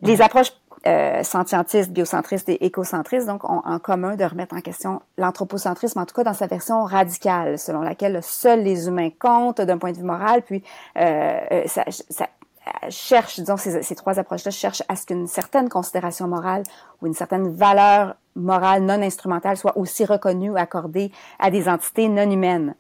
C: Les approches euh, scientistes, biocentristes et écocentristes, donc, ont en commun de remettre en question l'anthropocentrisme, en tout cas dans sa version radicale, selon laquelle seuls les humains comptent d'un point de vue moral, puis euh, euh ça, ça, cherche, disons, ces, ces trois approches-là cherchent à ce qu'une certaine considération morale ou une certaine valeur morale non instrumentale soit aussi reconnue ou accordée à des entités non humaines.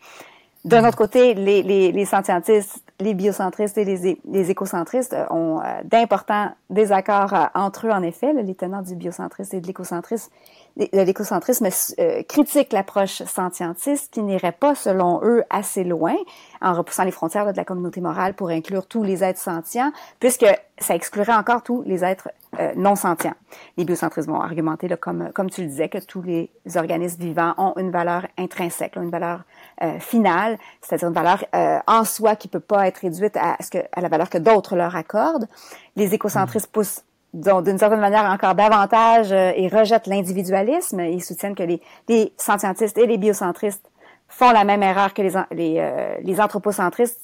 C: D'un autre côté, les, les, les scientistes, les biocentristes et les, écocentristes ont euh, d'importants désaccords euh, entre eux, en effet. les tenants du biocentrisme et de l'écocentrisme l'écocentrisme euh, critique l'approche scientiste qui n'irait pas, selon eux, assez loin en repoussant les frontières de la communauté morale pour inclure tous les êtres sentients, puisque ça exclurait encore tous les êtres euh, non sentients. Les biocentristes vont argumenter, là, comme, comme tu le disais, que tous les organismes vivants ont une valeur intrinsèque, une valeur euh, finale, c'est-à-dire une valeur en soi qui peut pas être réduite à, à la valeur que d'autres leur accordent. Les écocentristes poussent d'une certaine manière encore davantage euh, et rejettent l'individualisme. Ils soutiennent que les, les scientistes et les biocentristes font la même erreur que les, les, euh, les anthropocentristes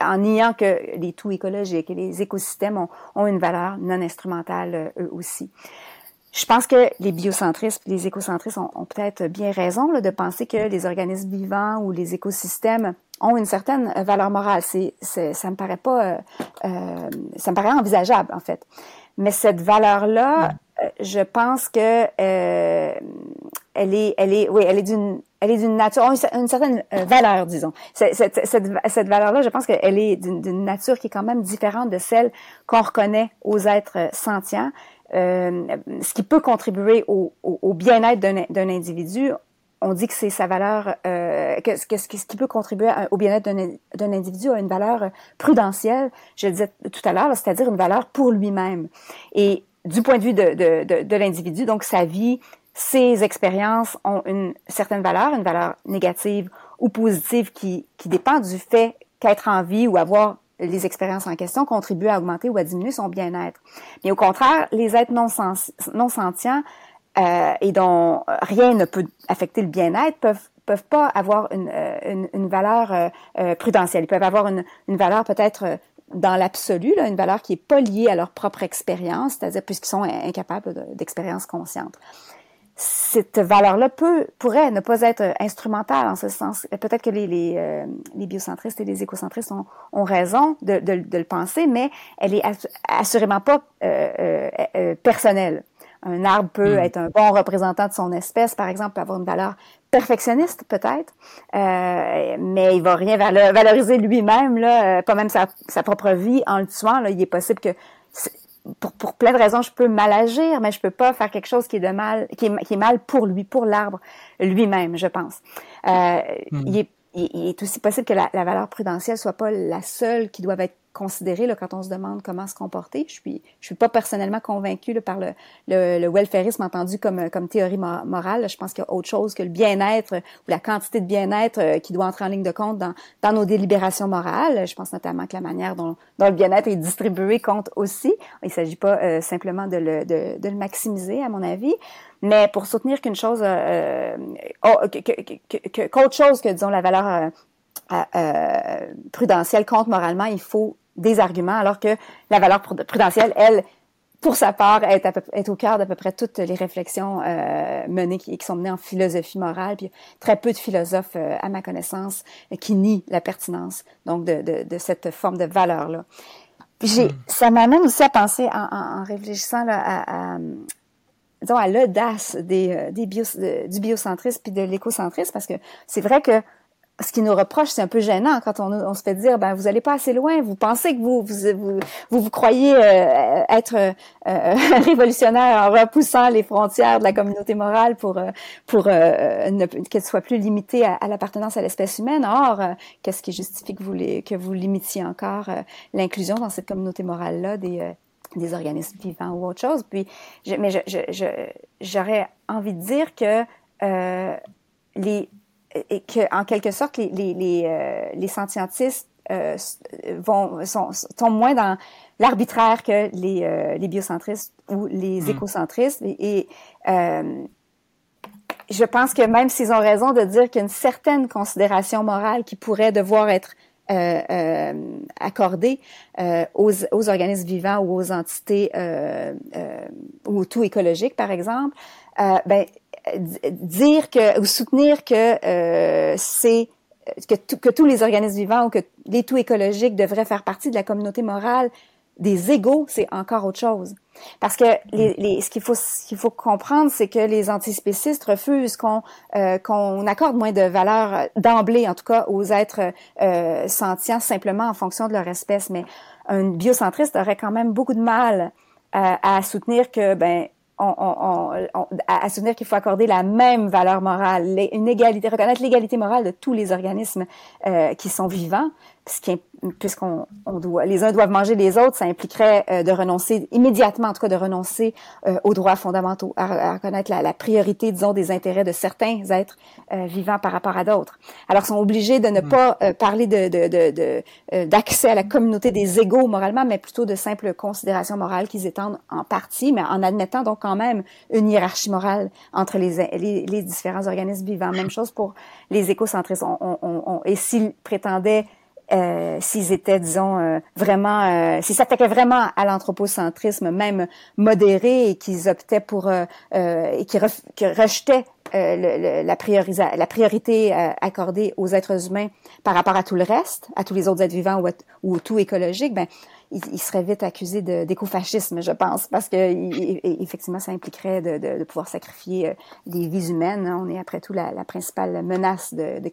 C: en niant que les tout écologiques et les écosystèmes ont, ont une valeur non instrumentale euh, eux aussi. Je pense que les biocentristes, les écocentristes ont, ont peut-être bien raison là, de penser que les organismes vivants ou les écosystèmes ont une certaine valeur morale. Ça me paraît pas, euh, ça me paraît envisageable en fait. Mais cette valeur-là, euh, je pense que euh, elle est, elle est, oui, elle est d'une, elle est d'une nature, une, certaine euh, valeur, disons. Cette, cette, cette, valeur-là, je pense qu'elle est d'une nature qui est quand même différente de celle qu'on reconnaît aux êtres sentients. Euh, ce qui peut contribuer au, au, au bien-être d'un individu, on dit que c'est sa valeur, euh, que, ce qui peut contribuer au bien-être d'un individu a une valeur prudentielle, je le disais tout à l'heure, c'est-à-dire une valeur pour lui-même. Et du point de vue de, l'individu, donc sa vie, ses expériences ont une certaine valeur, une valeur négative ou positive qui, qui dépend du fait qu'être en vie ou avoir les expériences en question contribuent à augmenter ou à diminuer son bien-être. Mais au contraire, les êtres non, sens, non sentients euh, et dont rien ne peut affecter le bien-être peuvent peuvent pas avoir une, euh, une, une valeur euh, euh, prudentielle. Ils peuvent avoir une, une valeur peut-être dans l'absolu, une valeur qui est pas liée à leur propre expérience, c'est-à-dire puisqu'ils sont incapables d'expérience consciente. Cette valeur-là peut pourrait ne pas être instrumentale en ce sens. Peut-être que les, les, les, biocentristes et les écocentristes ont, ont raison de, de, de, le penser, mais elle est assurément pas personnelle. Un arbre peut hmm. être un bon représentant de son espèce, par exemple, peut avoir une valeur perfectionniste peut-être, euh, mais il va rien valoriser lui-même, là, euh, pas même sa, propre vie en le tuant. Là, il est possible que pour, pour plein de raisons, je peux mal agir, mais je peux pas faire quelque chose qui est de mal, qui est, qui est mal pour lui, pour l'arbre lui-même, je pense. Euh, hmm. il, est, il, est, aussi possible que la, valeur prudentielle soit pas la seule qui doit être considérer là, quand on se demande comment se comporter. Je suis, je suis pas personnellement convaincue là, par le, le, le welfarisme entendu comme, comme théorie morale. Je pense qu'il y a autre chose que le bien-être ou la quantité de bien-être euh, qui doit entrer en ligne de compte dans, dans nos délibérations morales. Je pense notamment que la manière dont, dont le bien-être est distribué compte aussi. Il s'agit pas euh, simplement de le, de, de, le maximiser, à mon avis. Mais pour soutenir qu'une chose, euh, oh, qu'autre chose que, disons, la valeur euh, prudentielle compte moralement, il faut des arguments, alors que la valeur prudentielle, elle, pour sa part, est, est au cœur d'à peu près toutes les réflexions euh, menées qui, qui, sont menées en philosophie morale. Puis très peu de philosophes, euh, à ma connaissance, qui nient la pertinence donc de, de, de cette forme de valeur-là. Puis j'ai, hmm. ça m'amène aussi à penser, en, en, réfléchissant là, à, à disons, à l'audace des, euh, des bio, du biocentrisme puis de l'écocentrisme, parce que c'est vrai que ce qui nous reproche, c'est un peu gênant quand on, on, se fait dire, ben vous allez pas assez loin, vous pensez que vous vous vous, vous, croyez euh, être euh, révolutionnaire en repoussant les frontières de la communauté morale pour euh, pour qu'elle soit plus limitée à, l'appartenance à l'espèce humaine. Or, qu'est-ce qui justifie que vous les, que vous limitiez encore l'inclusion dans cette communauté morale là des des organismes vivants ou autre chose. Puis, je, mais j'aurais envie de dire que les et que en quelque sorte les les les, euh, les scientistes euh, vont sont, sont moins dans l'arbitraire que les euh, les biocentristes ou les mm. écocentristes et, et euh, je pense que même s'ils ont raison de dire qu'il y a une certaine considération morale qui pourrait devoir être accordée aux, aux, organismes vivants ou aux entités ou tout écologique, par exemple, ben, dire que ou soutenir que c'est que, que, tous les organismes vivants ou que les tout écologiques devraient faire partie de la communauté morale des égaux, c'est encore autre chose. Parce que les, les, ce qu'il faut, ce qu'il faut comprendre, c'est que les antispécistes refusent qu'on euh, qu'on accorde moins de valeur d'emblée, en tout cas, aux êtres euh, sentients simplement en fonction de leur espèce. Mais un biocentriste aurait quand même beaucoup de mal à, euh, à soutenir que ben on, on, on, à soutenir qu'il faut accorder la même valeur morale, une égalité, reconnaître l'égalité morale de tous les organismes euh, qui sont vivants, puisqu'on on doit, les uns doivent manger les autres, ça impliquerait euh, de renoncer immédiatement, en tout cas, de renoncer euh, aux droits fondamentaux, à, reconnaître la, la, priorité, disons, des intérêts de certains êtres euh, vivants par rapport à d'autres. Alors, ils sont obligés de ne mm. pas parler de, de, d'accès à la communauté des égaux moralement, mais plutôt de simples considérations morales qu'ils étendent en partie, mais en admettant donc quand même une hiérarchie morale entre les, les, les différents organismes vivants. Même chose pour les écocentristes. On, on, on, et s'ils prétendaient euh, s'ils étaient, disons, euh, vraiment, euh, s'ils s'attaquaient vraiment à l'anthropocentrisme, même modéré, et qu'ils optaient pour, euh, et qui, rejetaient la priorité accordée aux êtres humains par rapport à tout le reste, à tous les autres êtres vivants ou, ou tout écologique, ben il, serait vite accusé d'écofascisme, je pense, parce que effectivement, ça impliquerait de, pouvoir sacrifier euh, des vies humaines. On est après tout la, principale menace de, de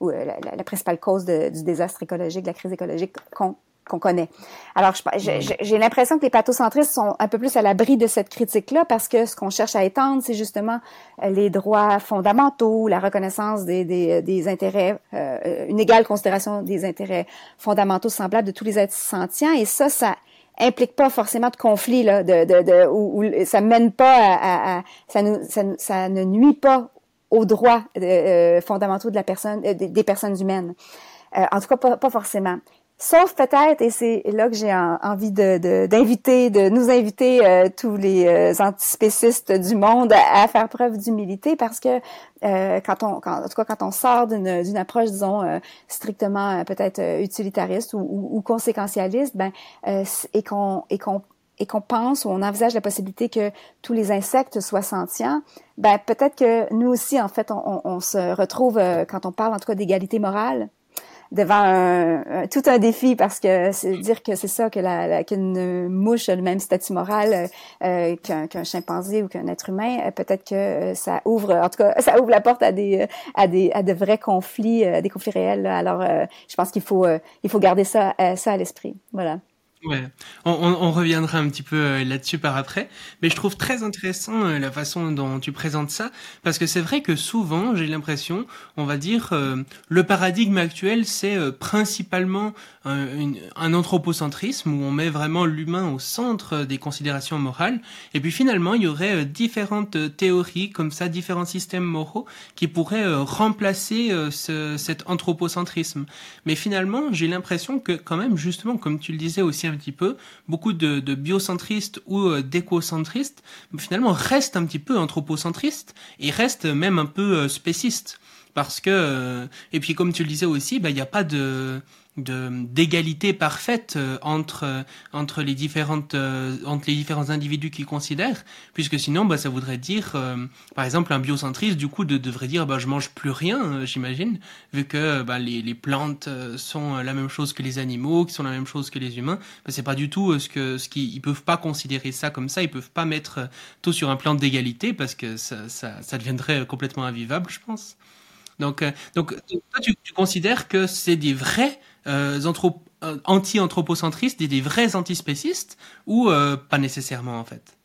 C: ou euh, la, la, principale cause du désastre écologique, de la crise écologique qu'on qu'on connaît. Alors, j'ai l'impression que les pathocentristes sont un peu plus à l'abri de cette critique-là parce que ce qu'on cherche à étendre, c'est justement euh, les droits fondamentaux, la reconnaissance des, des, des intérêts, euh, une égale considération des intérêts fondamentaux semblables de tous les êtres sentients. Et ça, ça implique pas forcément de conflit, là, de, de, de où, ça mène pas à, à, ça, nous, ça, ça, ne nuit pas aux droits euh, fondamentaux de la personne, des, des personnes humaines. en tout cas, pas, pas forcément. Sauf peut-être, et c'est là que j'ai envie de, d'inviter, de, nous inviter euh, tous les euh, antispécistes du monde à, faire preuve d'humilité, parce que euh, quand on, quand, en tout cas quand on sort d'une, approche, disons strictement peut-être utilitariste ou, ou, conséquentialiste, ben et qu'on et qu'on et qu'on pense ou on envisage la possibilité que tous les insectes soient sentients, ben peut-être que nous aussi en fait on, on se retrouve quand on parle en tout cas d'égalité morale devant un, tout un défi parce que c'est dire que c'est ça que la, qu'une mouche a le même statut moral euh, qu'un, qu'un chimpanzé ou qu'un être humain, euh, peut-être que euh, ça ouvre, en tout cas, ça ouvre la porte à des à des à de vrais conflits, à des conflits réels. Alors, je pense qu'il faut il faut garder ça ça à l'esprit. Voilà.
A: Ouais, on, on, reviendra un petit peu euh, là-dessus par après, mais je trouve très intéressant euh, la façon dont tu présentes ça, parce que c'est vrai que souvent, j'ai l'impression, on va dire, euh, le paradigme actuel, c'est principalement un, un, anthropocentrisme où on met vraiment l'humain au centre des considérations morales, et puis finalement, il y aurait différentes théories comme ça, différents systèmes moraux qui pourraient remplacer ce, cet anthropocentrisme. Mais finalement, j'ai l'impression que quand même, justement, comme tu le disais aussi beaucoup de, de biocentristes ou euh, d'écocentristes finalement restent un petit peu anthropocentristes et restent même un peu euh, spécistes parce que euh, et puis comme tu le disais aussi, bah, il n'y a pas de d'égalité parfaite euh, entre euh, entre les différentes euh, entre les différents individus qui considèrent puisque sinon bah ça voudrait dire par exemple un biocentriste du coup de, devrait dire bah je mange plus rien j'imagine vu que bah, les, les plantes sont la même chose que les animaux qui sont la même chose que les humains. Bah, c'est pas du tout ce que ce qui ils peuvent pas considérer ça comme ça ils peuvent pas mettre tout sur un plan d'égalité parce que ça, ça ça deviendrait complètement invivable je pense donc donc toi tu, tu considères que c'est des vrais euh, euh, anti-anthropocentristes, des, des, vrais antispécistes, ou euh, pas nécessairement en fait?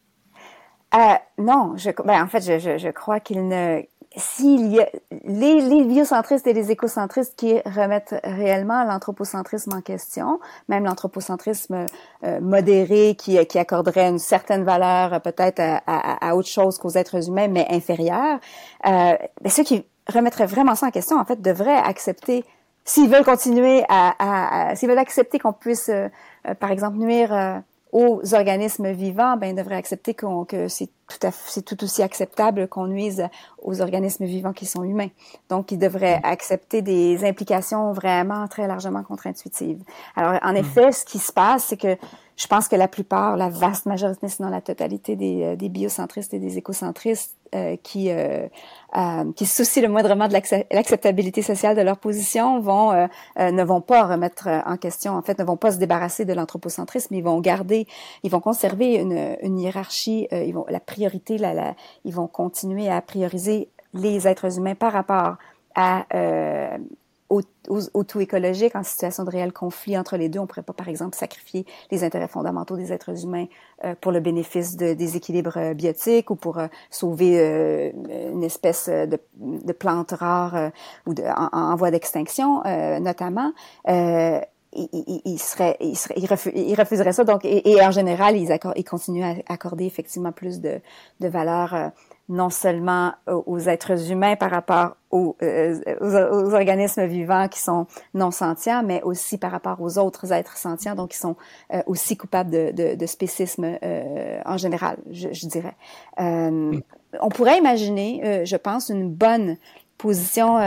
C: Euh, Non, je, ben, en fait, je, je, je crois qu'il ne s'il y a les, les, biocentristes et les écocentristes qui remettent réellement l'anthropocentrisme en question, même l'anthropocentrisme euh, modéré qui, qui accorderait une certaine valeur peut-être à, à, à, autre chose qu'aux êtres humains, mais inférieure, euh, ben ceux qui remettraient vraiment ça en question, en fait, devraient accepter s'ils veulent continuer à, à, s'ils veulent accepter qu'on puisse, euh, euh, par exemple, nuire euh, aux organismes vivants, ben, devrait accepter qu'on, que c'est tout à c'est tout aussi acceptable qu'on nuise aux organismes vivants qui sont humains. Donc, il devrait accepter des implications vraiment très largement contre-intuitives. Alors, en effet, ce qui se passe, c'est que je pense que la plupart, la vaste majorité, sinon la totalité des, euh, des biocentristes et des écocentristes euh, qui euh, euh, qui se soucient le moindrement de l'acceptabilité sociale de leur position vont euh, ne vont pas remettre en question, en fait, ne vont pas se débarrasser de l'anthropocentrisme, ils vont garder, ils vont conserver une, une hiérarchie, ils vont la priorité, la, la, ils vont continuer à prioriser les êtres humains par rapport à au, au, tout écologique, en situation de réel conflit entre les deux. On pourrait pas, par exemple, sacrifier les intérêts fondamentaux des êtres humains euh, pour le bénéfice de, des équilibres euh, biotiques ou pour euh, sauver une espèce de, de plante rare ou de, en, en voie d'extinction, notamment. Il, il, il, serait, il, serait, il, refuserait ça. Donc, et, et en général, ils, accor ils continuent à accorder effectivement plus de, de valeur non seulement aux êtres humains par rapport aux, euh, aux, organismes vivants qui sont non sentients, mais aussi par rapport aux autres êtres sentients, donc qui sont euh, aussi coupables de, de, de spécisme euh, en général, je, je dirais. on pourrait imaginer, je pense, une bonne position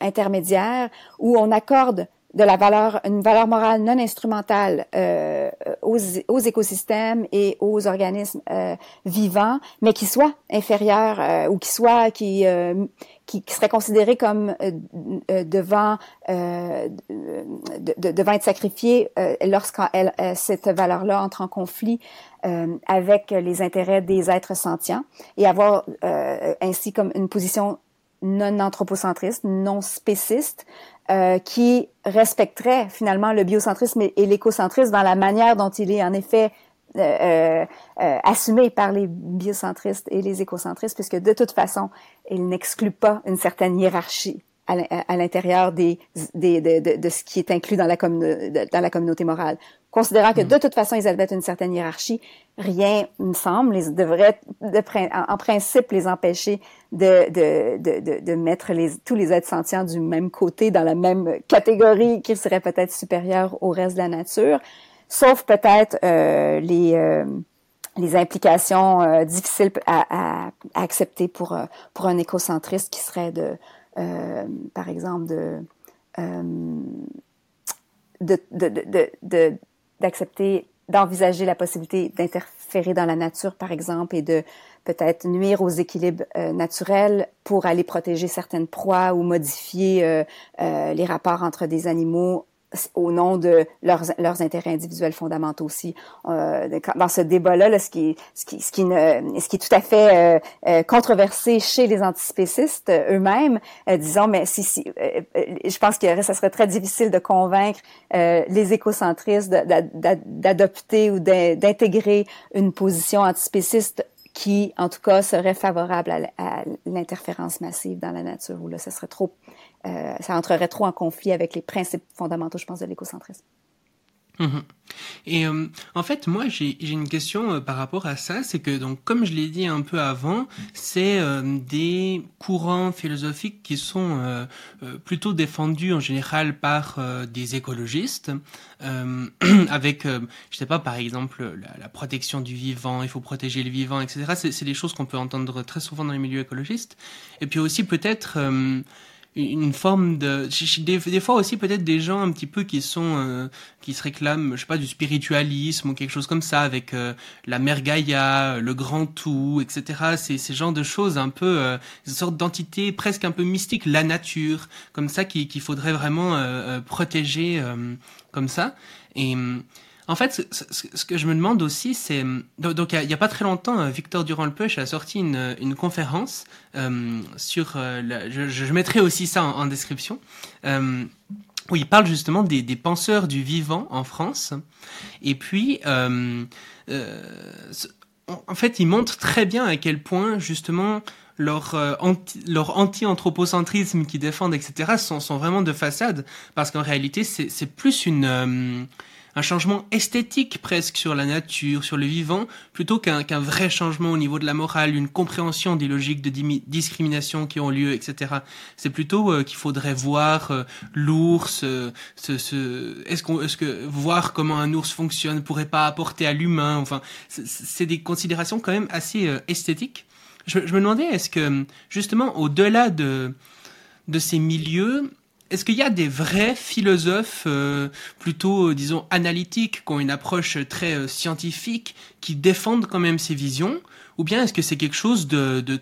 C: intermédiaire où on accorde de la valeur, une valeur morale non instrumentale euh, aux, aux, écosystèmes et aux organismes euh, vivants, mais qui soit inférieur euh, ou qui soit qui, euh, qui, qui serait considéré comme euh, devant de, devant être sacrifié lorsqu'elle cette valeur-là entre en conflit avec les intérêts des êtres sentients et avoir ainsi comme une position non anthropocentriste, non spéciste, euh, qui respecterait finalement le biocentrisme et, l'écocentrisme dans la manière dont il est en effet euh, euh, assumé par les biocentristes et les écocentristes, puisque de toute façon, il n'exclut pas une certaine hiérarchie à l'intérieur des, des de, de, de, ce qui est inclus dans la, dans la communauté morale. Considérant que mm. de toute façon, ils admettent une certaine hiérarchie, rien, me semble, les devrait de, en, principe les empêcher de, de, de, mettre les, tous les êtres sentients du même côté, dans la même catégorie qui serait peut-être supérieure au reste de la nature, sauf peut-être euh, les... Euh, les implications euh, difficiles à, à, accepter pour pour un écocentriste qui serait de euh, par exemple, de, euh, de, d'accepter, d'envisager la possibilité d'interférer dans la nature, par exemple, et de peut-être nuire aux équilibres euh, naturels pour aller protéger certaines proies ou modifier les rapports entre des animaux au nom de leurs, leurs intérêts individuels fondamentaux aussi. Euh, dans ce débat-là, ce, qui, ce, qui, ce, qui ce qui est tout à fait euh, euh controversé chez les antispécistes euh, eux-mêmes, euh, disons, mais si, si je pense que ça serait très difficile de convaincre les écocentristes d'adopter ou d'intégrer une position antispéciste qui, en tout cas, serait favorable à, l'interférence massive dans la nature, où là, ce serait trop euh, ça entrerait trop en conflit avec les principes fondamentaux, je pense, de l'écocentrisme.
A: Mhm. Et euh, en fait, moi, j'ai une question euh, par rapport à ça, c'est que donc, comme je l'ai dit un peu avant, c'est des courants philosophiques qui sont plutôt défendus en général par des écologistes, avec, je sais pas, par exemple, la, la, protection du vivant, il faut protéger le vivant, etc. C'est des choses qu'on peut entendre très souvent dans les milieux écologistes. Et puis aussi peut-être une forme de des, fois aussi peut-être des gens un petit peu qui sont euh, qui se réclament je sais pas du spiritualisme ou quelque chose comme ça avec euh, la mère Gaïa le grand tout etc c'est ces genres de choses un peu euh, une sorte d'entité presque un peu mystique la nature comme ça qu'il faudrait vraiment protéger comme ça. Et en fait, ce, que je me demande aussi, c'est donc il y, a pas très longtemps, euh, Victor Durand-Lepeuch a sorti une, une conférence euh, sur, euh, je, mettrai aussi ça en, description, euh, où il parle justement des, des, penseurs du vivant en France, et puis euh, en fait, il montre très bien à quel point justement leur, anti, leur anti-anthropocentrisme qu'ils défendent, etc., sont, sont vraiment de façade, parce qu'en réalité, c'est plus une un changement esthétique presque sur la nature, sur le vivant, plutôt qu'un vrai changement au niveau de la morale, une compréhension des logiques de discrimination qui ont lieu, etc. C'est plutôt euh, qu'il faudrait voir euh, l'ours, euh, ce, ce, est-ce est-ce que voir comment un ours fonctionne pourrait pas apporter à l'humain, enfin, c'est des considérations quand même assez esthétiques. Je, je, me demandais, est-ce que justement, au-delà de de ces milieux, est-ce qu'il y a des vrais philosophes euh, plutôt, euh, disons, analytiques, qui ont une approche très euh, scientifique, qui défendent quand même ces visions? Ou bien est-ce que c'est quelque chose de, de,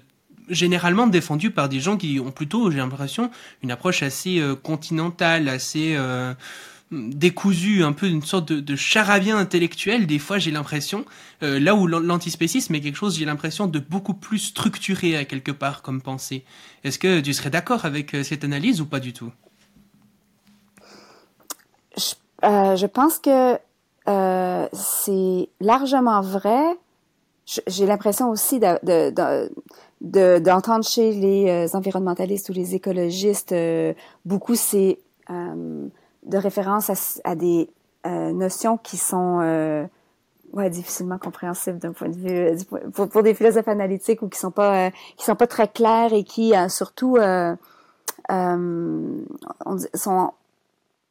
A: généralement défendu par des gens qui ont plutôt, j'ai l'impression, une approche assez continentale, assez décousue, un peu une sorte de, de charabia intellectuel, des fois j'ai l'impression, là où l'antispécisme est quelque chose, j'ai l'impression, de beaucoup plus structuré à quelque part comme pensée. Est-ce que tu serais d'accord avec cette analyse ou pas du tout?
C: Euh, je pense que euh, c'est largement vrai. J'ai l'impression aussi d'entendre de, de, chez les euh, environnementalistes ou les écologistes euh, beaucoup c'est euh, de référence à, à des notions qui sont ouais, difficilement compréhensibles d'un point de vue pour, pour, des philosophes analytiques ou qui sont pas qui sont pas très clairs et qui surtout on, sont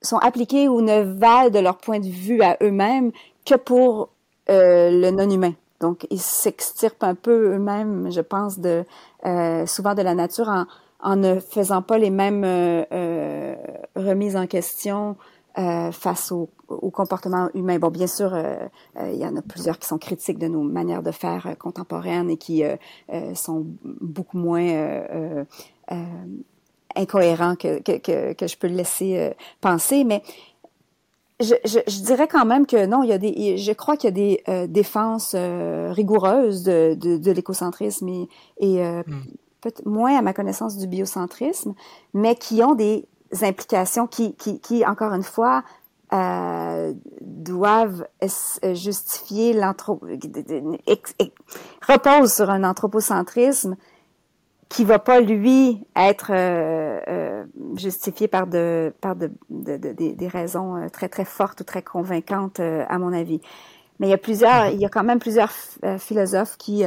C: sont appliqués ou ne valent de leur point de vue à eux-mêmes que pour euh, le non-humain. Donc, ils s'extirpent un peu eux-mêmes, je pense, de euh, souvent de la nature en, en, ne faisant pas les mêmes euh, euh remises en question euh, face au, au, comportement humain. Bon, bien sûr, il y en a plusieurs qui sont critiques de nos manières de faire contemporaines et qui sont beaucoup moins incohérent que, que, que, que je peux le laisser euh, penser, mais je, je, je, dirais quand même que non, il y a des, je crois qu'il y a des euh, défenses euh, rigoureuses de, de, de l'écocentrisme et, et hmm. peut-être moins à ma connaissance du biocentrisme, mais qui ont des implications qui, qui, qui encore une fois, doivent justifier l'anthro... reposent sur un anthropocentrisme qui va pas lui être euh, euh, justifié par de par de, de, de, des raisons euh, très très fortes ou très convaincantes à mon avis. Mais il y a plusieurs, il y a quand même plusieurs philosophes qui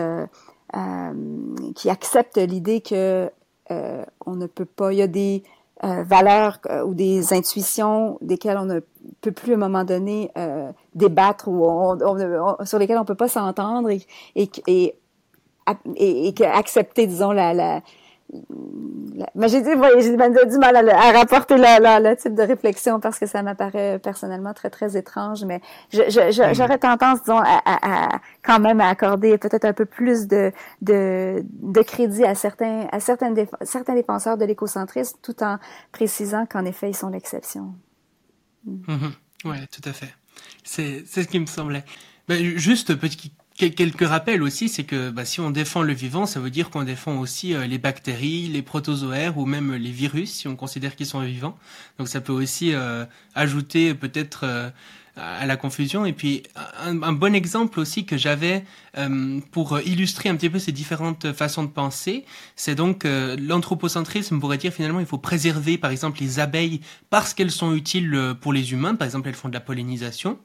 C: qui acceptent l'idée que on ne peut pas. Il y a des valeurs ou des intuitions desquelles on ne peut plus à un moment donné débattre ou on, sur lesquelles on peut pas s'entendre et, et, et et, et accepter, disons, la, la, mais j'ai dit, j'ai du mal à, à rapporter le type de réflexion parce que ça m'apparaît personnellement très très étrange, mais j'aurais je, tendance, disons, à, à, quand même à accorder peut-être un peu plus de, de, de crédit à certains à certains certains défenseurs de l'écocentrisme, tout en précisant qu'en effet ils sont l'exception.
A: Mm. Mm-hmm. Ouais, tout à fait. C'est c'est ce qui me semblait. Ben, juste petit quelques rappels aussi, c'est que bah, si on défend le vivant, ça veut dire qu'on défend aussi euh, les bactéries, les protozoaires ou même les virus, si on considère qu'ils sont vivants. Donc ça peut aussi euh, ajouter peut-être euh, à la confusion. Et puis un, bon exemple aussi que j'avais pour illustrer un petit peu ces différentes façons de penser, c'est donc l'anthropocentrisme pourrait dire finalement il faut préserver par exemple les abeilles parce qu'elles sont utiles pour les humains, par exemple elles font de la pollinisation.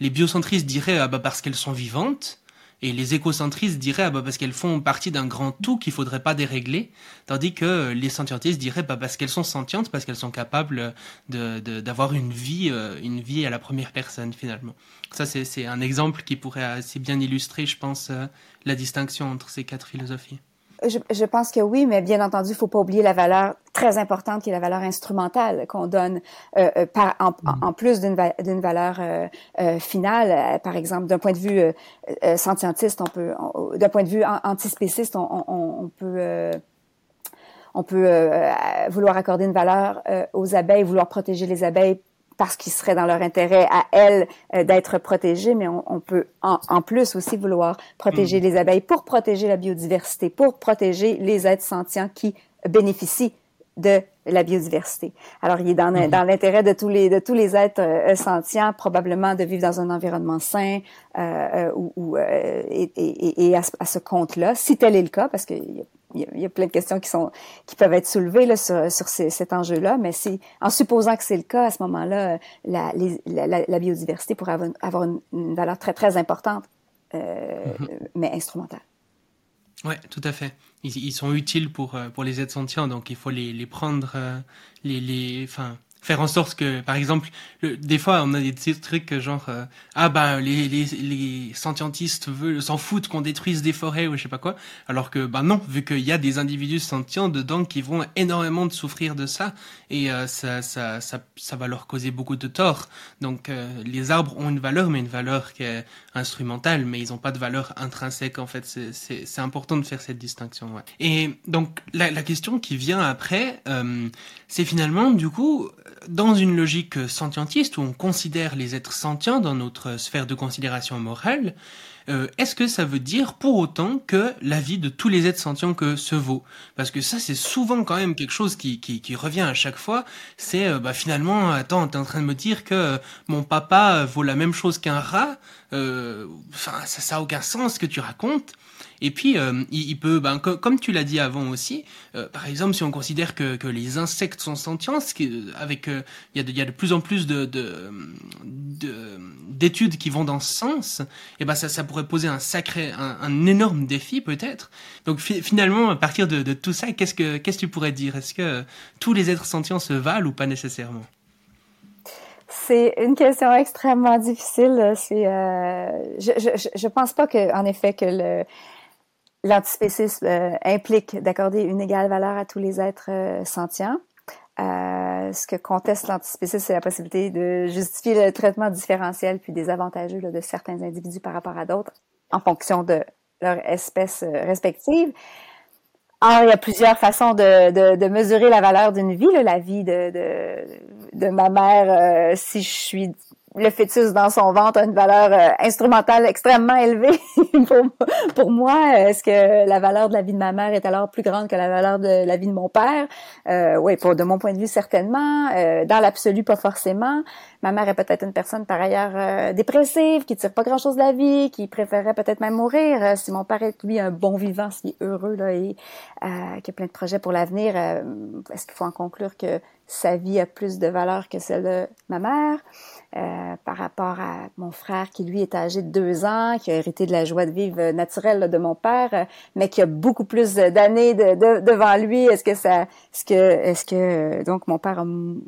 A: Les biocentristes diraient ah bah parce qu'elles sont vivantes. Et les écocentristes diraient ah bah parce qu'elles font partie d'un grand tout qu'il faudrait pas dérégler, tandis que les sentientistes diraient bah parce qu'elles sont sentientes, parce qu'elles sont capables de d'avoir une vie euh, une vie à la première personne finalement. Ça c'est un exemple qui pourrait assez bien illustrer, je pense, euh, la distinction entre ces quatre philosophies.
C: Je, je, pense que oui, mais bien entendu, il faut pas oublier la valeur très importante qui est la valeur instrumentale qu'on donne euh, euh par, en, mm. en, plus d'une d'une valeur euh, euh finale. Euh, par exemple, d'un point de vue euh, scientiste, on peut, d'un point de vue antispéciste, on, on, on peut on peut vouloir accorder une valeur aux abeilles, vouloir protéger les abeilles parce qu'il serait dans leur intérêt à elles euh, d'être protégées, mais on, on peut en, en, plus aussi vouloir protéger mm. les abeilles pour protéger la biodiversité, pour protéger les êtres sentients qui bénéficient de la biodiversité. Alors, il est dans, dans l'intérêt de tous les de tous les êtres euh, sentients probablement de vivre dans un environnement sain euh, ou, ou et, et, et, à, ce compte-là, si tel est le cas, parce qu'il y a il y, a plein de questions qui sont qui peuvent être soulevées là, sur, sur cet enjeu-là, mais c'est en supposant que c'est le cas, à ce moment-là, la, la, biodiversité pourrait avoir, une, valeur très, très importante, euh, mm-hmm. mais instrumentale.
A: Oui, tout à fait. Ils, sont utiles pour, euh, pour les êtres sentients, donc il faut les, les prendre, euh, les, les, enfin, faire en sorte que, par exemple, des fois, on a des, trucs genre, euh, ah bah les les les sentientistes veulent s'en foutent qu'on détruise des forêts ou je sais pas quoi, alors que bah non, vu qu'il y a des individus sentients dedans qui vont énormément de souffrir de ça et euh, ça, ça ça ça va leur causer beaucoup de tort. Donc euh, les arbres ont une valeur, mais une valeur qui est instrumentale, mais ils ont pas de valeur intrinsèque en fait. C'est important de faire cette distinction. Et donc la question qui vient après, c'est finalement du coup dans une logique sentientiste où on considère les êtres sentients dans notre sphère de considération morale, euh, est-ce que ça veut dire pour autant que la vie de tous les êtres sentients que se vaut? Parce que ça, c'est souvent quand même quelque chose qui, qui, qui revient à chaque fois. C'est euh, bah, finalement, attends, t'es en train de me dire que euh, mon papa vaut la même chose qu'un rat. Enfin, ça, ça a aucun sens ce que tu racontes. Et puis, euh, il, peut, ben, comme tu l'as dit avant aussi, euh, par exemple, si on considère que, que les insectes sont sentients, qui, avec, euh, il, y a de, plus en plus de, d'études de, qui vont dans ce sens, et ben ça, ça pourrait poser un sacré, un, énorme défi peut-être. Donc finalement, à partir de, de tout ça, qu'est-ce que, qu'est-ce que tu pourrais dire? Est-ce que tous les êtres sentients se valent ou pas nécessairement?
C: C'est une question extrêmement difficile. C'est, euh, je, je, je pense pas que, en effet, que le L'antispécisme euh, implique d'accorder une égale valeur à tous les êtres euh, sentients. Euh, ce que conteste l'antispécisme, c'est la possibilité de justifier le traitement différentiel puis désavantageux là, de certains individus par rapport à d'autres en fonction de leur espèce respective. Or, il y a plusieurs façons de, de, mesurer la valeur d'une vie. Là. La vie de, de, de ma mère, si je suis le fœtus dans son ventre a une valeur euh, instrumentale extrêmement élevée pour, pour, moi. Est-ce que la valeur de la vie de ma mère est alors plus grande que la valeur de la vie de mon père? Euh, oui, pour de mon point de vue, certainement. Euh, dans l'absolu, pas forcément. Ma mère est peut-être une personne par ailleurs euh, dépressive, qui tire pas grand-chose de la vie, qui préférerait peut-être même mourir. si mon père est, lui, un bon vivant, s'il est heureux là, et qui a plein de projets pour l'avenir, est-ce qu'il faut en conclure que sa vie a plus de valeur que celle de ma mère? Euh, par rapport à mon frère qui lui est âgé de deux ans, qui a hérité de la joie de vivre naturelle de mon père, euh, mais qui a beaucoup plus d'années de, devant lui. Est-ce que ça, est-ce que, est-ce que donc mon père a une,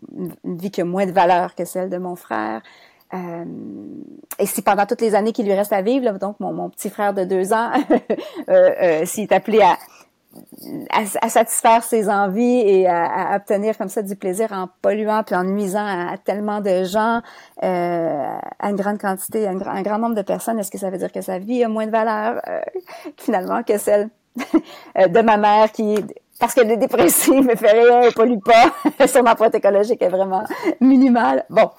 C: vie qui a moins de valeur que celle de mon frère? Euh, et si pendant toutes les années qu'il lui reste à vivre, donc mon, mon, petit frère de deux ans, euh, s'il est appelé à, à, satisfaire ses envies et à, obtenir comme ça du plaisir en polluant puis en nuisant à, tellement de gens, euh, à une grande quantité, à un, grand nombre de personnes, est-ce que ça veut dire que sa vie a moins de valeur euh, finalement que celle de ma mère qui parce qu'elle est dépressive, elle fait rien, elle pollue pas, son empreinte écologique est vraiment minimale. Bon,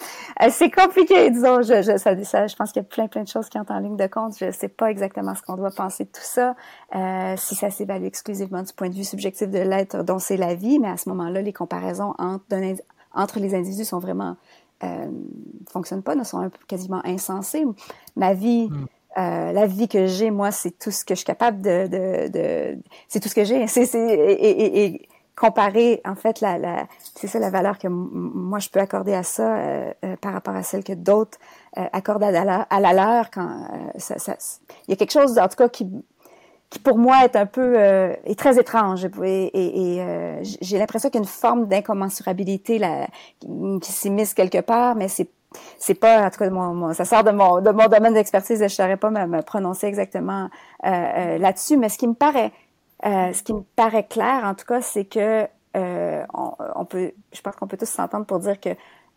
C: euh, c'est compliqué, disons. Je, je, ça, ça, je pense qu'il y a plein, plein de choses qui entrent en ligne de compte. Je sais pas exactement ce qu'on doit penser de tout ça, euh, si ça s'évalue exclusivement du point de vue subjectif de l'être dont c'est la vie, mais à ce moment-là, les comparaisons entre, entre les individus sont vraiment euh, fonctionnent pas, ne sont quasiment insensées. Ma vie, hmm. Euh, la vie que j'ai, moi, c'est tout ce que je suis capable de, de, de c'est tout ce que j'ai. C'est, c'est, et, et, comparer, en fait, la, la c'est ça la valeur que moi je peux accorder à ça euh, euh, par rapport à celle que d'autres accordent à la, à la leur. Quand ça, ça, il y a quelque chose, en tout cas, qui qui pour moi est un peu est très étrange et, et, j'ai l'impression qu'il y a une forme d'incommensurabilité là qui s'est mise quelque part mais c'est c'est pas en tout cas mon, ça sort de mon de mon domaine d'expertise je saurais pas me, me prononcer exactement euh, euh, là-dessus mais ce qui me paraît euh, ce qui me paraît clair en tout cas c'est que euh, on, on, peut je pense qu'on peut tous s'entendre pour dire que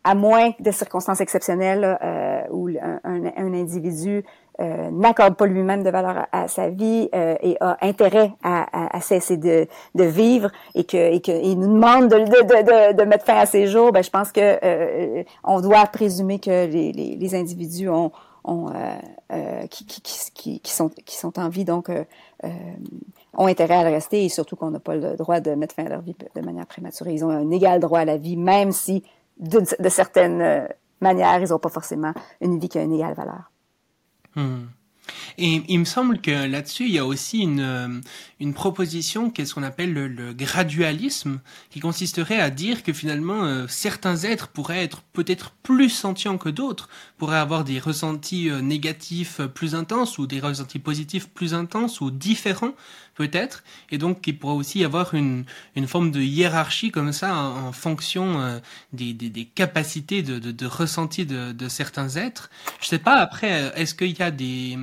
C: à moins de circonstances exceptionnelles euh, où un, un, un individu euh, n'accorde pas lui-même de valeur à, sa vie euh, et a intérêt à, à, cesser de, de, vivre et que et que il nous demande de, de, de, mettre fin à ses jours, ben je pense que euh, on doit présumer que les, les, les individus ont, ont qui, qui, qui, qui, sont qui sont en vie donc ont intérêt à le rester et surtout qu'on n'a pas le droit de mettre fin à leur vie de manière prématurée. Ils ont un égal droit à la vie, même si de certaines manières, ils n'ont pas forcément une vie qui a une égale valeur.
A: Hmm. Et il me semble que là-dessus, il y a aussi une, euh, une proposition qui est ce qu'on appelle le, gradualisme, qui consisterait à dire que finalement, euh, certains êtres pourraient être peut-être plus sentients que d'autres, pourraient avoir des ressentis euh, négatifs plus intenses ou des ressentis positifs plus intenses ou différents peut-être, et donc il pourrait aussi avoir une, une forme de hiérarchie comme ça en, fonction des, des, des, capacités de, de, de de, certains êtres. Je sais pas, après, est-ce qu'il y a des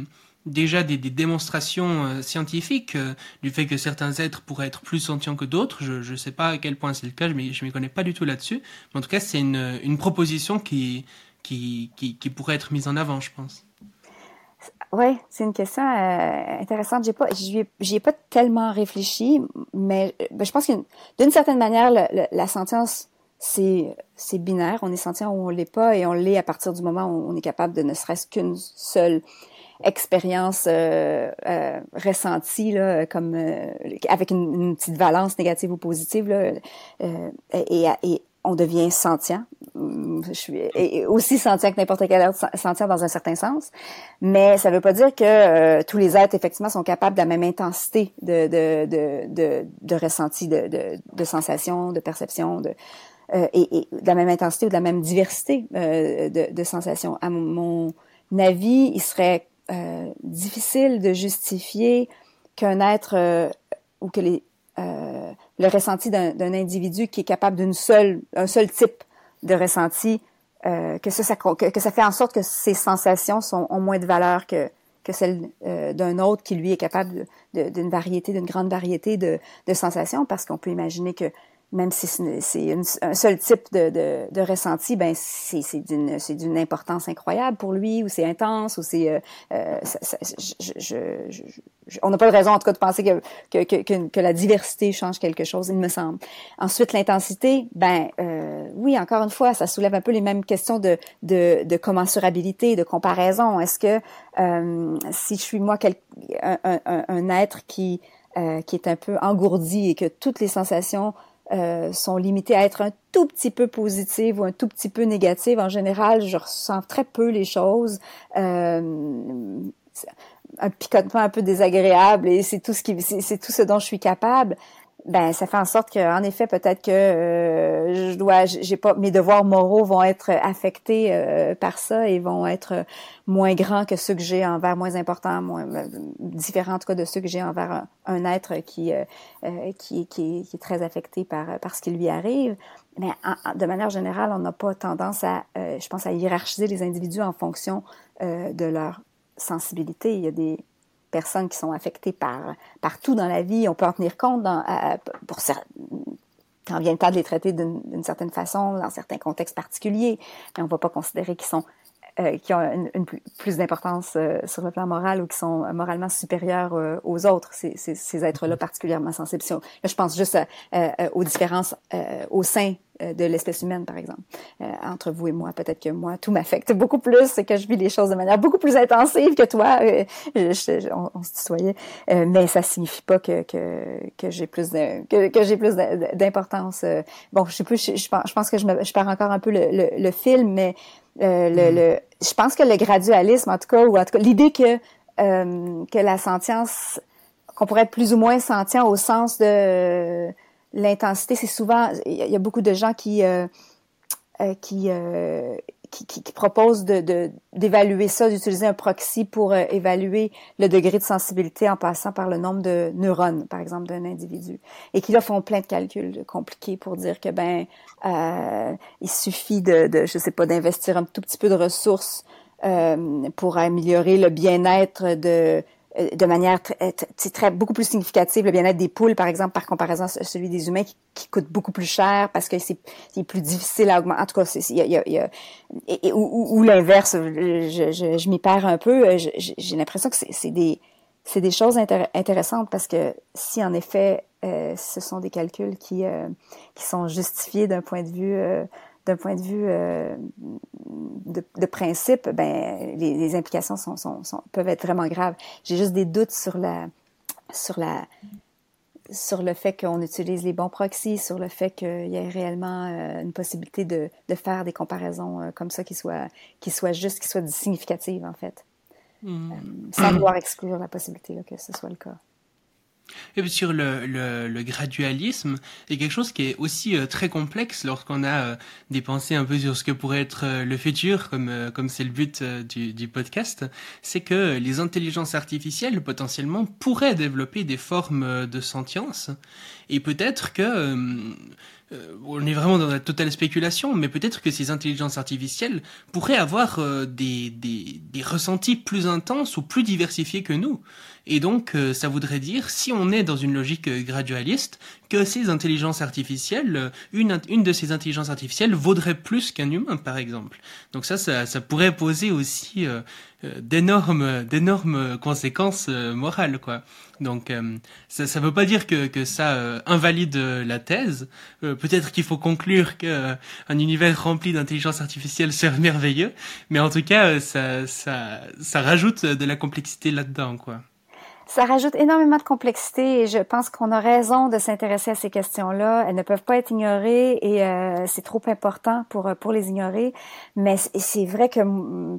A: déjà des, démonstrations euh, scientifiques euh, du fait que certains êtres pourraient être plus sentients que d'autres? Je ne sais pas à quel point c'est le cas, je ne m'y connais pas du tout là-dessus. Mais en tout cas, c'est une, une, proposition qui, qui, pourrait être mise en avant, je pense.
C: Oui, c'est une question euh, intéressante. J'ai pas, j'y ai, pas tellement réfléchi, mais ben, je pense que d'une certaine manière, la sentience, c'est binaire. On est sentient ou on l'est pas, et on l'est à partir du moment où on est capable de ne serait-ce qu'une seule expérience euh, euh, ressentie comme euh, avec une, petite valence négative ou positive euh, on devient sentient. Je suis aussi sentient que n'importe quel autre sentient dans un certain sens, mais ça ne veut pas dire que euh, tous les êtres effectivement sont capables de la même intensité de de de de, de ressenti, de, de sensations, de perception, de et, et, de la même intensité ou de la même diversité de, de sensations. À mon avis, il serait euh, difficile de justifier qu'un être euh, ou que les, euh, le ressenti d'un individu qui est capable d'une seule, un seul type de ressenti, que, ça, ça que, ça fait en sorte que ses sensations sont, ont moins de valeur que, celles d'un autre qui lui est capable d'une variété, d'une grande variété de sensations, parce qu'on peut imaginer que même si c'est un seul type de, de, de ressenti, ben c'est d'une c'est d'une importance incroyable pour lui, ou c'est intense, ou c'est euh, euh on n'a pas de raison en tout cas de penser que que, que, que la diversité change quelque chose, il me semble. Ensuite, l'intensité, ben euh, oui, encore une fois, ça soulève un peu les mêmes questions de de, de commensurabilité, de comparaison. Est-ce que euh, si je suis moi quel, un, un, un, être qui euh, qui est un peu engourdi et que toutes les sensations euh, sont limitées à être un tout petit peu positives ou un tout petit peu négatives. En général, je ressens très peu les choses. Euh, un picotement un peu désagréable et c'est tout ce qui c'est tout ce dont je suis capable ben ça fait en sorte que en effet peut-être que euh, je dois j'ai pas mes devoirs moraux vont être affectés euh, par ça et vont être moins grands que ceux que j'ai envers moins importants moins euh, différents en tout cas de ceux que j'ai envers un, être qui, qui, qui qui est très affecté par par ce qui lui arrive. Mais de manière générale on n'a pas tendance à je pense à hiérarchiser les individus en fonction de leur sensibilité. Il y a des personnes qui sont affectées par partout dans la vie. On peut en tenir compte dans, pour quand vient le temps de les traiter d'une certaine façon, dans certains contextes particuliers, mais on ne va pas considérer qu'ils sont euh, qui ont une, plus d'importance euh, sur le plan moral ou qui sont moralement supérieurs euh, aux autres, ces, ces, ces êtres-là mm-hmm. particulièrement sensibles. Là, je pense juste aux différences au sein de l'espèce humaine, par exemple. entre vous et moi, peut-être que moi, tout m'affecte beaucoup plus et que je vis les choses de manière beaucoup plus intensive que toi. Je, on, on, se tutoyait, mais ça signifie pas que, que, que j'ai plus de, que, que j'ai plus d'importance. bon, je sais plus, je, je, pense que je, me, je pars encore un peu le, le, le film, mais euh, le, le, je pense que le gradualisme, en tout cas, ou en tout cas, l'idée que euh, que la sentience, qu'on pourrait être plus ou moins sentient au sens de l'intensité, c'est souvent, il y, a beaucoup de gens qui euh, qui qui, qui, propose de, d'évaluer ça, d'utiliser un proxy pour euh, évaluer le degré de sensibilité en passant par le nombre de neurones, par exemple, d'un individu. Et qui là font plein de calculs compliqués pour dire que ben euh, il suffit de, de, je sais pas, d'investir un tout petit peu de ressources euh, pour améliorer le bien-être de euh, de manière très, très, beaucoup plus significative le bien-être des poules, par exemple, par comparaison à celui des humains, qui, qui coûte beaucoup plus cher parce que c'est plus difficile à augmenter. En tout cas, il y a, y a, y a et, ou, l'inverse, je, je, je m'y perds un peu. Euh, j'ai l'impression que c'est des c'est des choses intéressantes parce que si en effet euh, ce sont des calculs qui euh, qui sont justifiés d'un point de vue euh, d'un point de vue euh, de, de, principe, ben les, les implications sont, sont, sont, peuvent être vraiment graves. J'ai juste des doutes sur la sur la sur le fait qu'on utilise les bons proxys, sur le fait qu'il y ait réellement euh, une possibilité de, de, faire des comparaisons euh, comme ça qui soient qui soient justes, qui soient significatives en fait. mmh. sans vouloir exclure la possibilité que ce soit le cas.
A: Et puis sur le, le, le, gradualisme, il y a quelque chose qui est aussi euh, très complexe lorsqu'on a euh, des pensées un peu sur ce que pourrait être euh, le futur, comme comme c'est le but du, du podcast, c'est que les intelligences artificielles potentiellement pourraient développer des formes de sentience, et peut-être que on est vraiment dans la totale spéculation, mais peut-être que ces intelligences artificielles pourraient avoir des, des, des, ressentis plus intenses ou plus diversifiés que nous. Et donc, euh, ça voudrait dire, si on est dans une logique gradualiste, que ces intelligences artificielles, une, une de ces intelligences artificielles vaudrait plus qu'un humain, par exemple. Donc ça, ça, ça pourrait poser aussi d'énormes, d'énormes conséquences morales, quoi. Donc, ça ne veut pas dire que, que ça invalide la thèse peut-être qu'il faut conclure qu'un euh, univers rempli d'intelligence artificielle serait merveilleux, mais en tout cas, euh, ça, ça, ça rajoute de la complexité là-dedans, quoi.
C: Ça rajoute énormément de complexité et je pense qu'on a raison de s'intéresser à ces questions-là. Elles ne peuvent pas être ignorées et euh, c'est trop important pour pour les ignorer. Mais c'est vrai que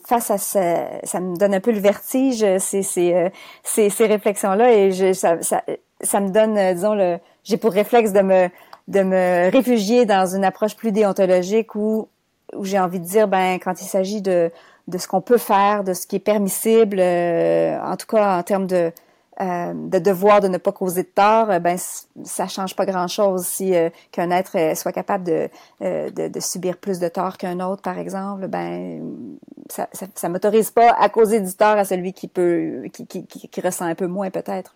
C: face à ça, ça me donne un peu le vertige ces ces ces, ces réflexions-là et je, ça, ça ça me donne disons le j'ai pour réflexe de me de me réfugier dans une approche plus déontologique où, où j'ai envie de dire, ben, quand il s'agit de, de ce qu'on peut faire, de ce qui est permissible, euh, en tout cas en termes de, euh, de devoir de ne pas causer de tort, euh, ben ça change pas grand-chose si euh, qu'un être soit capable de, de, de, subir plus de tort qu'un autre, par exemple. Ben ça, ça, ça m'autorise pas à causer du tort à celui qui peut qui, qui, qui, ressent un peu moins peut-être.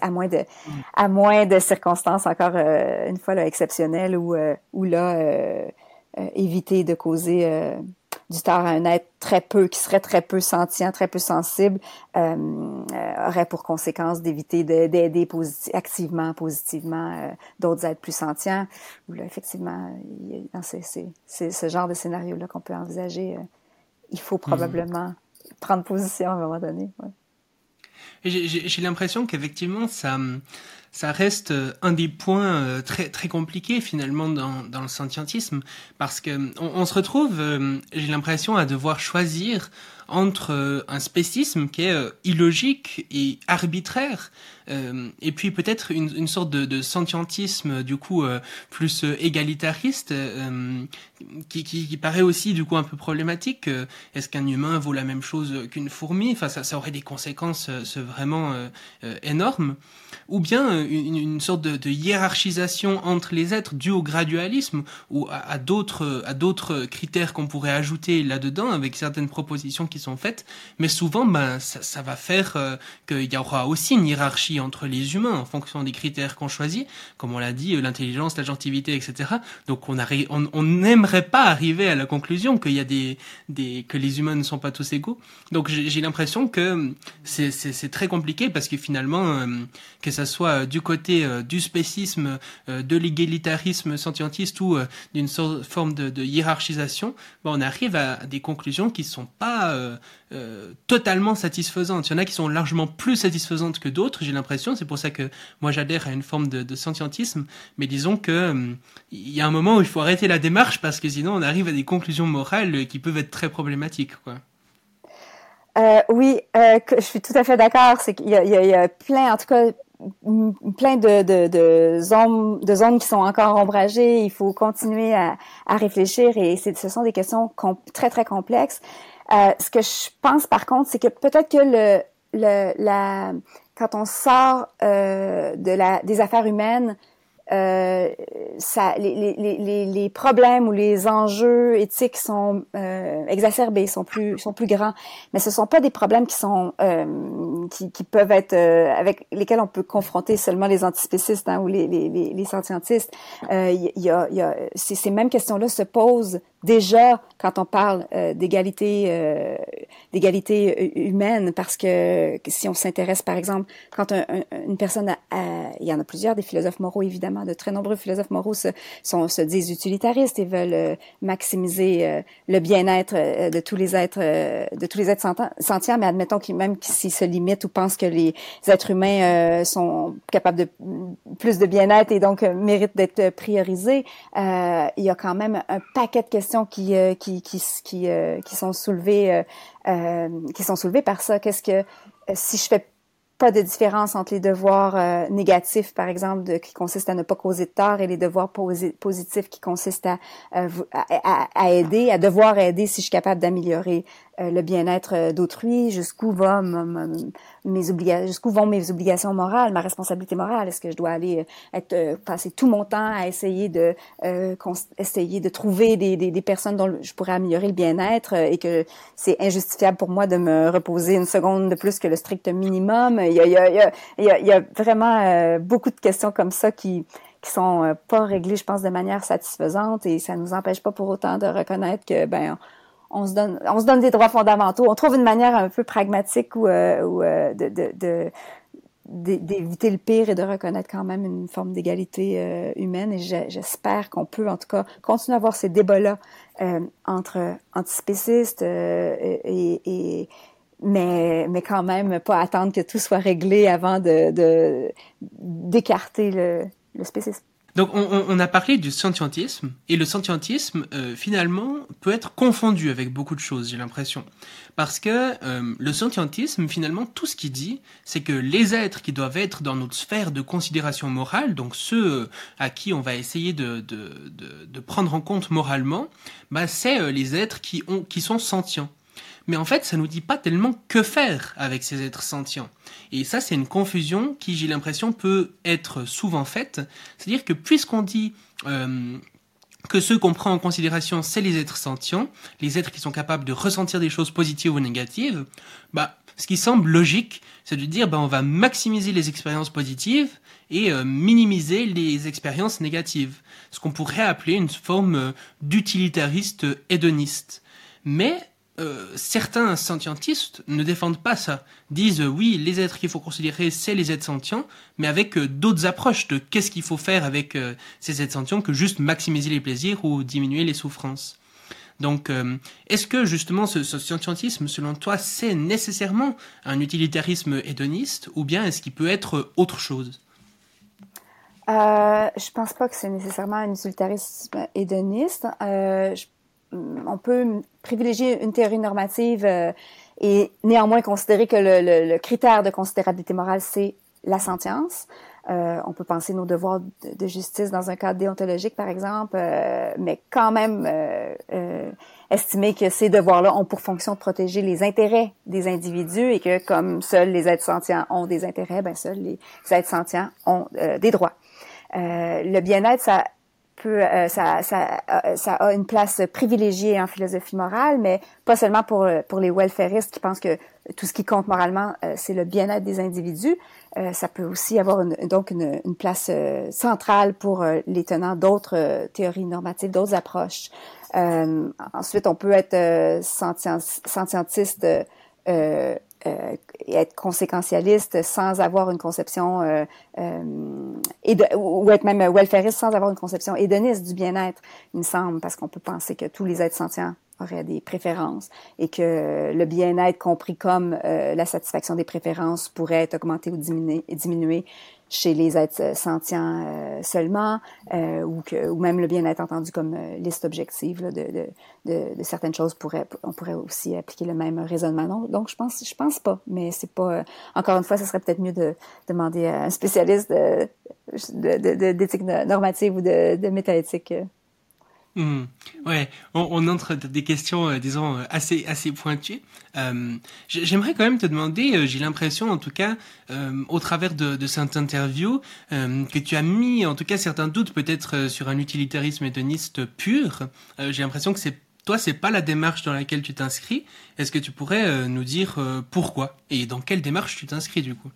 C: À moins de à moins de circonstances encore une fois là, exceptionnelles où où là éviter de causer du tort à un être très peu, qui serait très peu sentient, très peu sensible, euh, euh aurait pour conséquence d'éviter d'aider activement, positivement euh, d'autres êtres plus sentients. Ou là, effectivement, c'est ce genre de scénario-là qu'on peut envisager. Euh, il faut mhm. probablement prendre position à un moment donné. Ouais.
A: J'ai l'impression qu'effectivement, ça, ça reste euh, un des points euh, très très compliqués finalement dans, dans le scientisme parce que on, se retrouve, euh, j'ai l'impression, à devoir choisir entre un spécisme qui est illogique et arbitraire et puis peut-être une, une, sorte de, de sentientisme du coup plus égalitariste qui, qui, qui, paraît aussi du coup un peu problématique. Est-ce qu'un humain vaut la même chose qu'une fourmi? Enfin, ça, ça aurait des conséquences vraiment énormes. Ou bien une, sorte de, hiérarchisation entre les êtres due au gradualisme ou à, à d'autres critères qu'on pourrait ajouter là-dedans avec certaines propositions qui sont faites. Mais souvent, ben ça, va faire qu'il y aura aussi une hiérarchie entre les humains en fonction des critères qu'on choisit, comme on l'a dit, euh, l'intelligence, la gentilité, etc. Donc on n'aimerait on, pas arriver à la conclusion qu'il y a des, des, que les humains ne sont pas tous égaux. Donc j'ai l'impression que c'est très compliqué parce que finalement, euh, que ça soit du côté euh, du spécisme, de l'égalitarisme scientiste ou d'une forme de, hiérarchisation, ben, on arrive à des conclusions qui sont pas totalement satisfaisantes. Il y en a qui sont largement plus satisfaisantes que d'autres. J'ai c'est pour ça que moi j'adhère à une forme de, scientisme. Mais disons que il y a un moment où il faut arrêter la démarche parce que sinon on arrive à des conclusions morales qui peuvent être très problématiques.
C: Euh, oui, euh, je suis tout à fait d'accord. C'est qu'il y, y, a plein, en tout cas, plein de, de, de, zones, qui sont encore ombragées. Il faut continuer à, réfléchir et ce sont des questions très, très complexes. Euh, ce que je pense, par contre, c'est que peut-être que quand on sort euh, des affaires humaines, euh, les, problèmes ou les enjeux éthiques sont exacerbés, sont plus sont plus grands, mais ce sont pas des problèmes qui sont qui, qui, peuvent être euh, avec lesquels on peut confronter seulement les antispécistes hein, ou les les, les, scientistes. Euh, il y, a, y a ces, ces mêmes questions-là se posent déjà quand on parle d'égalité d'égalité humaine, parce que si on s'intéresse par exemple quand une personne a, il y en a plusieurs des philosophes moraux évidemment de très nombreux philosophes moraux se, sont, se disent utilitaristes et veulent euh, maximiser euh, le bien-être euh, de tous les êtres, de tous les êtres sentients, mais admettons qu'ils même s'ils se limitent ou pensent que les êtres humains sont capables de plus de bien-être et donc méritent d'être priorisés, il y a quand même un paquet de questions questions qui qui qui qui, qui sont soulevées qui sont soulevées par ça. Qu'est-ce que si je fais pas de différence entre les devoirs euh, négatifs, par exemple, qui consistent à ne pas causer de tort, et les devoirs positifs qui consistent à, à, à, aider, à devoir aider si je suis capable d'améliorer euh, le bien-être euh, d'autrui, jusqu'où va mes obligations, jusqu'où vont mes obligations morales, ma responsabilité morale. Est-ce que je dois aller euh, être passer tout mon temps à essayer de essayer de trouver des, des, des, personnes dont je pourrais améliorer le bien-être et que c'est injustifiable pour moi de me reposer une seconde de plus que le strict minimum? Il y a, il y a, il y a, il y a vraiment beaucoup de questions comme ça qui qui sont pas réglées, je pense, de manière satisfaisante et ça nous empêche pas pour autant de reconnaître que ben on se donne, des droits fondamentaux. On trouve une manière un peu pragmatique euh, euh, de, d'éviter le pire et de reconnaître quand même une forme d'égalité euh, humaine. Et j'espère qu'on peut, en tout cas, continuer à avoir ces débats-là entre antispécistes et, mais, quand même pas attendre que tout soit réglé avant d'écarter le, le spécisme.
A: Donc on, a parlé du scientisme et le scientisme euh, finalement peut être confondu avec beaucoup de choses, j'ai l'impression, parce que euh, le scientisme finalement tout ce qu'il dit, c'est que les êtres qui doivent être dans notre sphère de considération morale, donc ceux à qui on va essayer de, prendre en compte moralement, bah, c'est euh, les êtres qui ont qui sont sentients. Mais en fait, ça nous dit pas tellement que faire avec ces êtres sentients. Et ça, c'est une confusion qui, j'ai l'impression, peut être souvent faite. C'est-à-dire que puisqu'on dit euh, que ceux qu'on prend en considération, c'est les êtres sentients, les êtres qui sont capables de ressentir des choses positives ou négatives, bah, ce qui semble logique, c'est de dire, bah, on va maximiser les expériences positives et euh, minimiser les expériences négatives. Ce qu'on pourrait appeler une forme euh, d'utilitariste hédoniste. Mais euh, certains scientistes ne défendent pas ça, disent euh, oui, les êtres qu'il faut considérer, c'est les êtres sentients, mais avec euh, d'autres approches de qu'est-ce qu'il faut faire avec ces êtres sentients que juste maximiser les plaisirs ou diminuer les souffrances. Donc, est-ce que justement ce, ce, scientisme, selon toi, c'est nécessairement un utilitarisme hédoniste, ou bien est-ce qu'il peut être autre chose?
C: Je pense pas que c'est nécessairement un utilitarisme hédoniste. On peut privilégier une théorie normative euh, et néanmoins considérer que le, critère de considérabilité morale, c'est la sentience. Euh, on peut penser nos devoirs de, justice dans un cadre déontologique, par exemple, euh, mais quand même estimer que ces devoirs-là ont pour fonction de protéger les intérêts des individus et que comme seuls les êtres sentients ont des intérêts, ben seuls les êtres sentients ont des droits. le bien-être, ça euh, ça, ça, euh, ça, a une place privilégiée en philosophie morale, mais pas seulement pour, euh, pour les welfaristes qui pensent que tout ce qui compte moralement, c'est le bien-être des individus. ça peut aussi avoir une, donc une, une place centrale pour les tenants d'autres théories normatives, d'autres approches. ensuite, on peut être sentientiste euh, être conséquentialiste sans avoir une conception euh, euh, ou être même welfariste sans avoir une conception hédoniste du bien-être, il me semble, parce qu'on peut penser que tous les êtres sentients auraient des préférences et que le bien-être compris comme la satisfaction des préférences pourrait être augmenté ou diminué chez les êtres sentients euh, seulement, euh, ou, que, ou même le bien-être entendu comme euh, liste objective là, de, de, certaines choses. Pourrait, on pourrait aussi appliquer le même raisonnement. Donc, je pense, je pense pas, mais c'est pas. encore une fois, ce serait peut-être mieux de demander à un spécialiste d'éthique normative ou de, de métaéthique
A: Mmh. Ouais, on, on, entre dans des questions, euh, disons, euh, assez assez pointues. Euh, J'aimerais quand même te demander, j'ai l'impression, en tout cas, au travers de, de cette interview, que tu as mis, en tout cas, certains doutes peut-être sur un utilitarisme hédoniste pur. j'ai l'impression que c'est toi, c'est pas la démarche dans laquelle tu t'inscris. Est-ce que tu pourrais nous dire pourquoi et dans quelle démarche tu t'inscris du coup?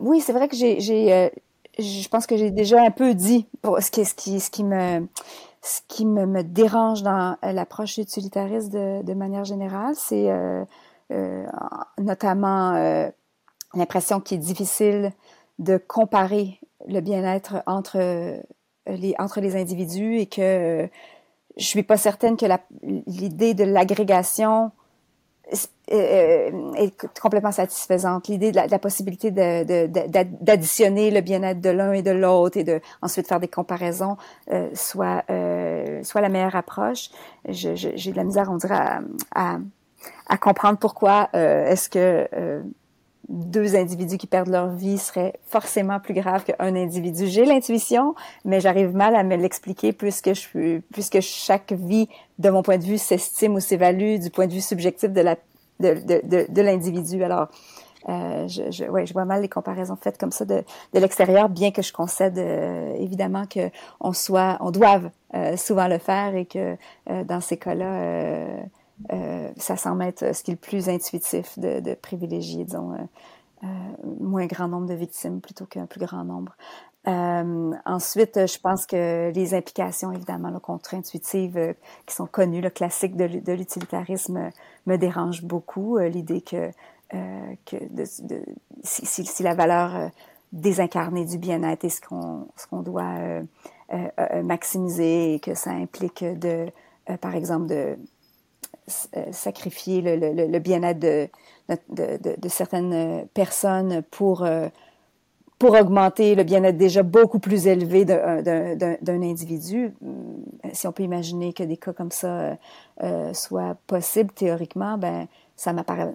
C: Oui, c'est vrai que j'ai je pense que j'ai déjà un peu dit pour ce qui, ce qui, ce qui me ce qui me, dérange dans euh, l'approche utilitariste de, de manière générale, c'est euh, euh, notamment euh, l'impression qu'il est difficile de comparer le bien-être entre les entre les individus et que je suis pas certaine que l'idée de l'agrégation est complètement satisfaisante. L'idée de, la, possibilité d'additionner le bien-être de l'un et de l'autre et de ensuite faire des comparaisons euh, soit euh, soit la meilleure approche. J'ai de la misère, on dirait, à, à, à comprendre pourquoi euh, est-ce que euh, deux individus qui perdent leur vie serait forcément plus grave qu'un individu. J'ai l'intuition, mais j'arrive mal à me l'expliquer puisque je puisque chaque vie, de mon point de vue, s'estime ou s'évalue du point de vue subjectif de la de, de, de, l'individu. Alors, euh, je, je, ouais, je vois mal les comparaisons faites comme ça de, de l'extérieur, bien que je concède euh, évidemment que on soit, on doive euh, souvent le faire et que euh, dans ces cas-là, euh, euh, ça semble être ce qui est le plus intuitif de, de privilégier, disons, euh, moins grand nombre de victimes plutôt qu'un plus grand nombre. Euh, ensuite, je pense que les implications, évidemment, contre-intuitives qui sont connues, le classique de, l'utilitarisme, me dérange beaucoup. L'idée que, que de, de, si, si, la valeur désincarnée du bien-être est ce qu'on qu'on doit maximiser et que ça implique de, par exemple, de euh, sacrifier le, bien-être de, certaines personnes pour, euh, pour augmenter le bien-être déjà beaucoup plus élevé d'un individu. Euh, si on peut imaginer que des cas comme ça euh, soient possibles théoriquement, ben ça m'apparaît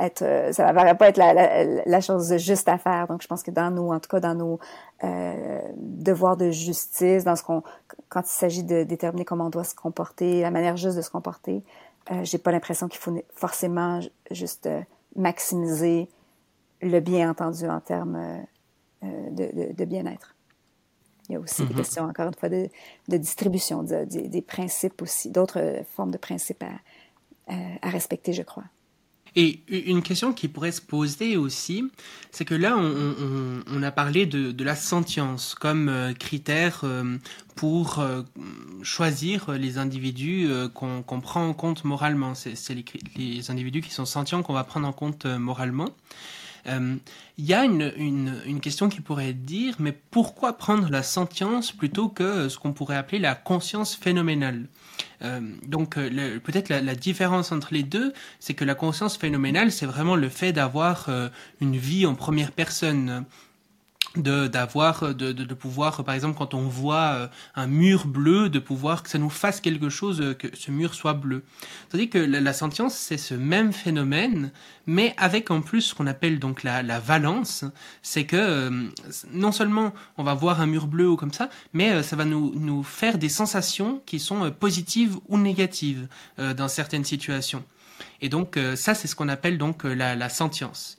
C: être, ça m'apparaît pas être la, chose juste à faire. Donc, je pense que dans nos, en tout cas, dans nos euh, devoirs de justice, dans ce qu'on, quand il s'agit de déterminer comment on doit se comporter, la manière juste de se comporter, euh, j'ai pas l'impression qu'il faut forcément juste euh, maximiser le bien entendu en termes euh, de, de, bien-être. Il y a aussi des mm-hmm. questions, encore une fois, de, de distribution, des principes aussi, d'autres formes de principes à, à respecter, je crois.
A: Et une question qui pourrait se poser aussi, c'est que là, on, a parlé de, la sentience comme euh, critère euh, pour euh, choisir les individus qu'on prend en compte moralement. C'est les, individus qui sont sentients qu'on va prendre en compte moralement. Il y a une, question qui pourrait dire, mais pourquoi prendre la sentience plutôt que ce qu'on pourrait appeler la conscience phénoménale? Euh, donc euh, peut-être la, différence entre les deux, c'est que la conscience phénoménale, c'est vraiment le fait d'avoir euh, une vie en première personne de d'avoir de, de, de, pouvoir par exemple quand on voit euh, un mur bleu de pouvoir que ça nous fasse quelque chose euh, que ce mur soit bleu. Tandis que la, la sentience c'est ce même phénomène mais avec en plus ce qu'on appelle donc la, la valence. C'est que euh, non seulement on va voir un mur bleu ou comme ça mais ça va nous nous faire des sensations qui sont positives ou négatives dans certaines situations. Et donc ça c'est ce qu'on appelle donc la, la sentience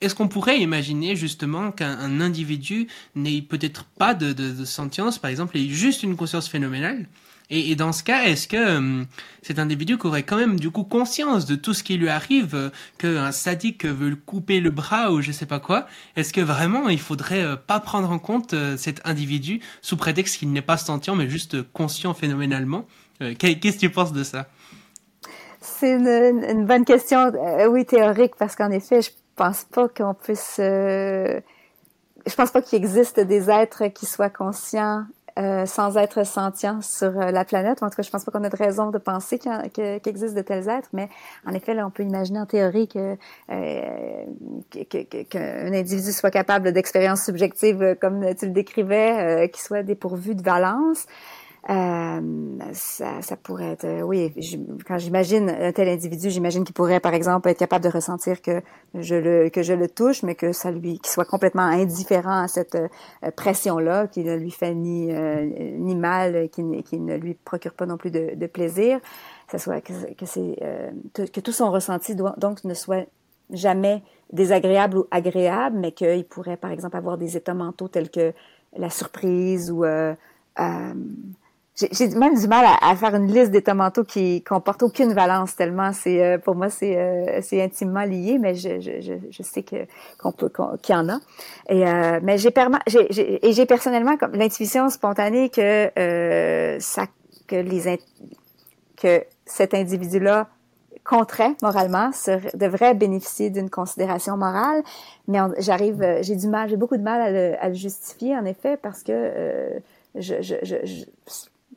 A: est-ce qu'on pourrait imaginer justement qu'un individu n'ait peut-être pas de, de, de, sentience, par exemple, ait juste une conscience phénoménale? Et, et dans ce cas, est-ce que euh, cet individu aurait quand même du coup conscience de tout ce qui lui arrive, euh, qu'un sadique veut couper le bras ou je sais pas quoi? Est-ce que vraiment il faudrait euh, pas prendre en compte euh, cet individu sous prétexte qu'il n'est pas sentient mais juste conscient phénoménalement? Qu'est-ce que tu penses de ça?
C: C'est une, une, bonne question, oui théorique, parce qu'en effet, je pense pas qu'on puisse. Euh, je pense pas qu'il existe des êtres qui soient conscients euh, sans être sentients sur euh, la planète. En tout cas, je pense pas qu'on ait de raison de penser qu'il qu existe de tels êtres. Mais en effet, là, on peut imaginer en théorie que euh, qu'un individu soit capable d'expériences subjectives, comme tu le décrivais, euh, qui soit dépourvu de valence. Euh, ça, ça, pourrait être, euh, oui, quand j'imagine un tel individu, j'imagine qu'il pourrait, par exemple, être capable de ressentir que je le que je le touche, mais que ça lui, qu'il soit complètement indifférent à cette euh, pression-là, qui ne lui fait ni ni mal, qui, qui ne lui procure pas non plus de, de plaisir, ça soit que, c'est que tout son ressenti doit, donc ne soit jamais désagréable ou agréable, mais qu'il pourrait, par exemple, avoir des états mentaux tels que la surprise ou euh, j'ai même du mal à, à, faire une liste d'états mentaux qui comporte aucune valence tellement c'est euh, pour moi c'est euh, c'est intimement lié mais je, je, je sais que qu'on peut qu'il y en a. Et euh, mais j'ai et j'ai personnellement comme l'intuition spontanée que euh, ça que les que cet individu là compterait moralement devrait bénéficier d'une considération morale mais j'arrive j'ai du mal j'ai beaucoup de mal à le, à le, justifier en effet parce que je, je, je, je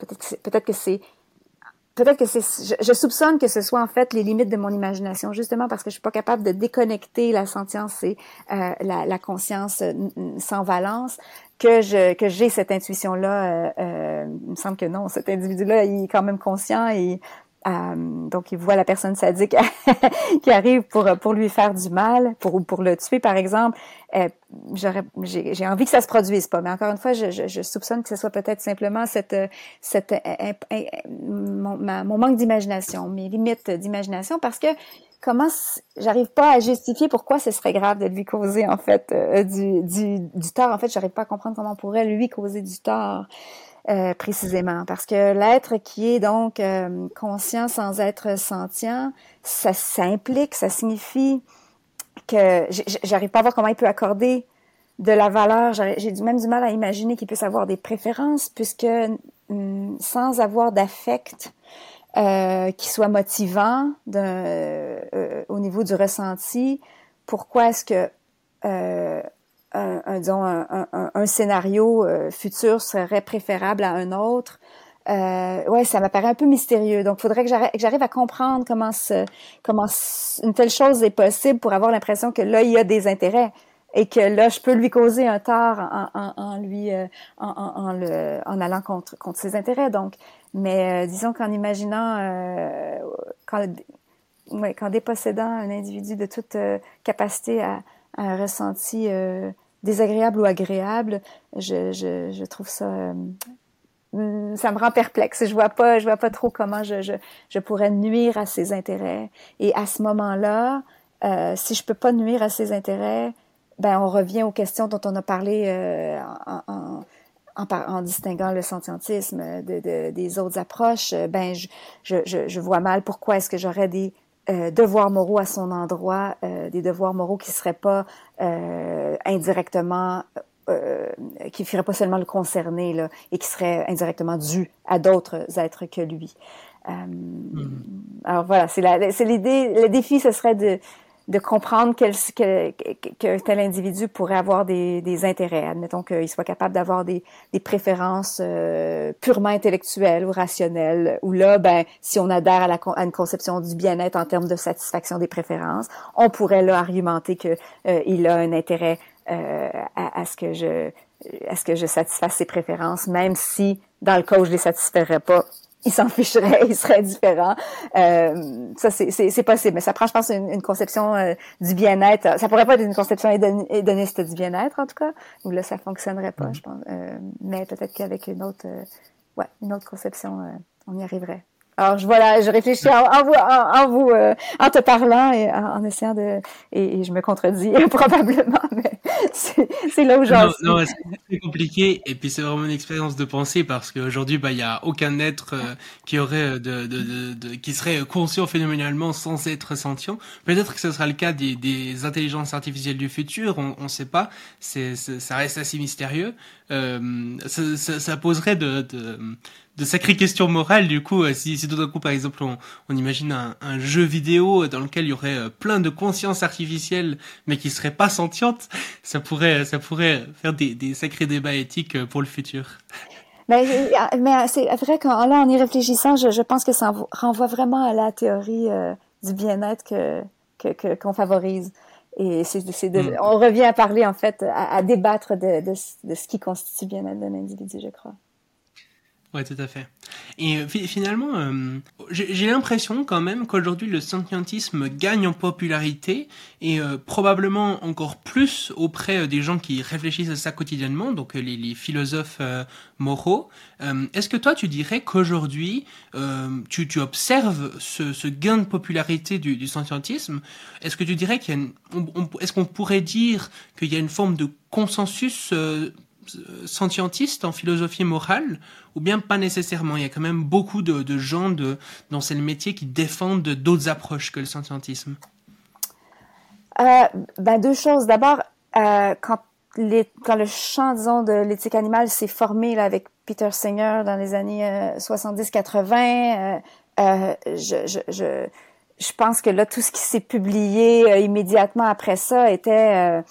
C: peut-être que c'est peut-être que c'est, je, soupçonne que ce soit en fait les limites de mon imagination, justement parce que je suis pas capable de déconnecter la sentience et euh, la, conscience sans valence, que je que j'ai cette intuition là. Euh, il me semble que non, cet individu-là, il est quand même conscient et euh, donc, il voit la personne sadique qui arrive pour pour lui faire du mal, pour pour le tuer, par exemple. Euh, j'ai, envie que ça se produise pas, mais encore une fois, je, soupçonne que ce soit peut-être simplement cette cette mon, mon manque d'imagination, mes limites d'imagination, parce que comment j'arrive pas à justifier pourquoi ce serait grave de lui causer en fait euh, du, du du tort. En fait, j'arrive pas à comprendre comment on pourrait lui causer du tort. Euh, précisément, parce que l'être qui est donc euh, conscient sans être sentient, ça, ça implique, ça signifie que j'arrive pas à voir comment il peut accorder de la valeur. J'ai même du mal à imaginer qu'il puisse avoir des préférences, puisque sans avoir d'affect euh, qui soit motivant au niveau du ressenti, pourquoi est-ce que un, un, disons, un, un, scénario euh, futur serait préférable à un autre. Euh, ouais, ça m'apparaît un peu mystérieux. Donc, il faudrait que j'arrive à comprendre comment, ce, comment une telle chose est possible pour avoir l'impression que là, il y a des intérêts et que là, je peux lui causer un tort en, en, en lui, euh, en, en, le, en allant contre, contre ses intérêts. Donc, mais euh, disons qu'en imaginant, euh, quand, ouais, quand dépossédant un individu de toute capacité à, à un ressenti désagréable ou agréable, je, je, je trouve ça euh, ça me rend perplexe. Je vois pas, je vois pas trop comment je, je, je pourrais nuire à ses intérêts. Et à ce moment-là, euh, si je peux pas nuire à ses intérêts, ben on revient aux questions dont on a parlé euh, en, en, en, en, distinguant le sentientisme de, de, des autres approches. Ben je, je, je vois mal pourquoi est-ce que j'aurais des euh, devoirs moraux à son endroit, euh, des devoirs moraux qui seraient pas euh, indirectement, euh, qui ne feraient pas seulement le concerner là, et qui seraient indirectement dus à d'autres êtres que lui. Mm-hmm. Alors voilà, c'est l'idée. Le défi, ce serait de de comprendre quel, que, que, tel individu pourrait avoir des, intérêts. Admettons qu'il soit capable d'avoir des, préférences euh, purement intellectuelles ou rationnelles, ou là, ben, si on adhère à, une conception du bien-être en termes de satisfaction des préférences, on pourrait là argumenter que euh, a un intérêt euh, à, à, ce que je à ce que je satisfasse ses préférences, même si dans le cas où je les satisferais pas, il s'en ficherait, il serait différent. Euh, ça, c'est possible, mais ça prend, je pense, une, conception euh, du bien-être. Ça pourrait pas être une conception hédoniste du bien-être, en tout cas, où là, ça fonctionnerait pas, je pense. Euh, mais peut-être qu'avec une autre, euh, ouais, une autre conception, on y arriverait. Alors je voilà, je réfléchis en, vous, en, vous, euh, en te parlant et en, essayant de, et, je me contredis probablement, mais c'est là où j'en
A: suis. Non, c'est compliqué et puis c'est vraiment une expérience de pensée parce qu'aujourd'hui, bah, il y a aucun être euh, qui aurait de, de, de, de, qui serait conscient phénoménalement sans être sentient. Peut-être que ce sera le cas des, des intelligences artificielles du futur, on ne sait pas. C'est ça reste assez mystérieux. Euh, ça, ça, ça, poserait de, de de sacrées questions morales du coup euh, si, si tout d'un coup par exemple on, on imagine un, un, jeu vidéo dans lequel il y aurait euh, plein de conscience artificielle mais qui serait pas sentiente ça pourrait ça pourrait faire des, des sacrés débats éthiques euh, pour le futur.
C: Mais, mais c'est vrai qu'en là en y réfléchissant je, je pense que ça renvoie vraiment à la théorie du bien-être que que qu'on favorise. Et c'est de, mm. on revient à parler en fait à, à débattre de, de, de ce qui constitue bien-être d'un individu je crois
A: Ouais, tout à fait. Et euh, finalement, euh, j'ai l'impression quand même qu'aujourd'hui le scientisme gagne en popularité et euh, probablement encore plus auprès des gens qui réfléchissent à ça quotidiennement, donc les, les philosophes moraux. Est-ce que toi tu dirais qu'aujourd'hui tu, tu observes ce, ce, gain de popularité du, du scientisme Est-ce que tu dirais qu'il y a est-ce qu'on pourrait dire qu'il y a une forme de consensus scientiste en philosophie morale ou bien pas nécessairement Il y a quand même beaucoup de, gens de, dans ce métier qui défendent d'autres approches que le scientisme.
C: Euh, ben deux choses. D'abord, euh, quand, le champ, disons, de l'éthique animale s'est formé avec Peter Singer dans les années 70-80, euh, euh, je, je, je, je, pense que là, tout ce qui s'est publié euh, immédiatement après ça était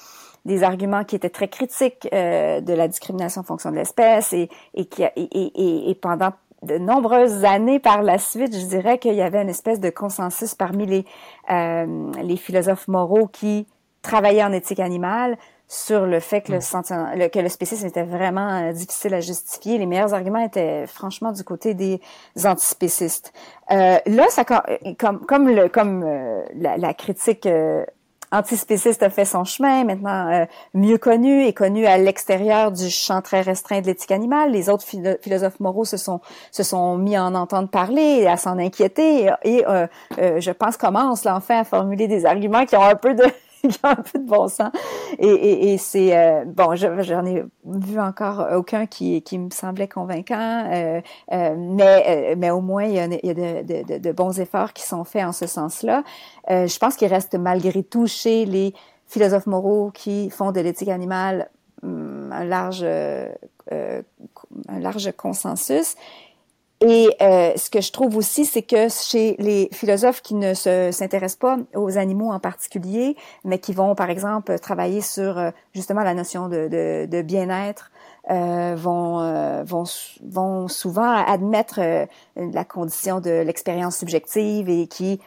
C: des arguments qui étaient très critiques euh, de la discrimination en fonction de l'espèce et, et, qui, et, et, et pendant de nombreuses années par la suite, je dirais qu'il y avait une espèce de consensus parmi les, euh, les philosophes moraux qui travaillaient en éthique animale sur le fait que le, mm. le, que le spécisme était vraiment euh, difficile à justifier. Les meilleurs arguments étaient franchement du côté des antispécistes. Euh, là, ça comme comme le comme euh, la, la, critique euh, antispéciste a fait son chemin, maintenant euh, mieux connu et connu à l'extérieur du champ très restreint de l'éthique animale. Les autres philosophes moraux se sont se sont mis à en entendre parler, à s'en inquiéter et, euh, euh, je pense commence là enfin à formuler des arguments qui ont un peu de qui a un peu de bon sens. Et, et, et c'est euh, bon, j'en ai vu encore aucun qui, qui me semblait convaincant, euh, euh, mais mais au moins il y a, a de, de, de, bons efforts qui sont faits en ce sens-là. je pense qu'il reste malgré tout chez les philosophes moraux qui font de l'éthique animale hum, un large un large consensus et euh, ce que je trouve aussi, c'est que chez les philosophes qui ne s'intéressent pas aux animaux en particulier, mais qui vont, par exemple, travailler sur euh, justement la notion de, de, de bien-être, euh, vont, euh, vont, vont souvent admettre la condition de l'expérience subjective et qui,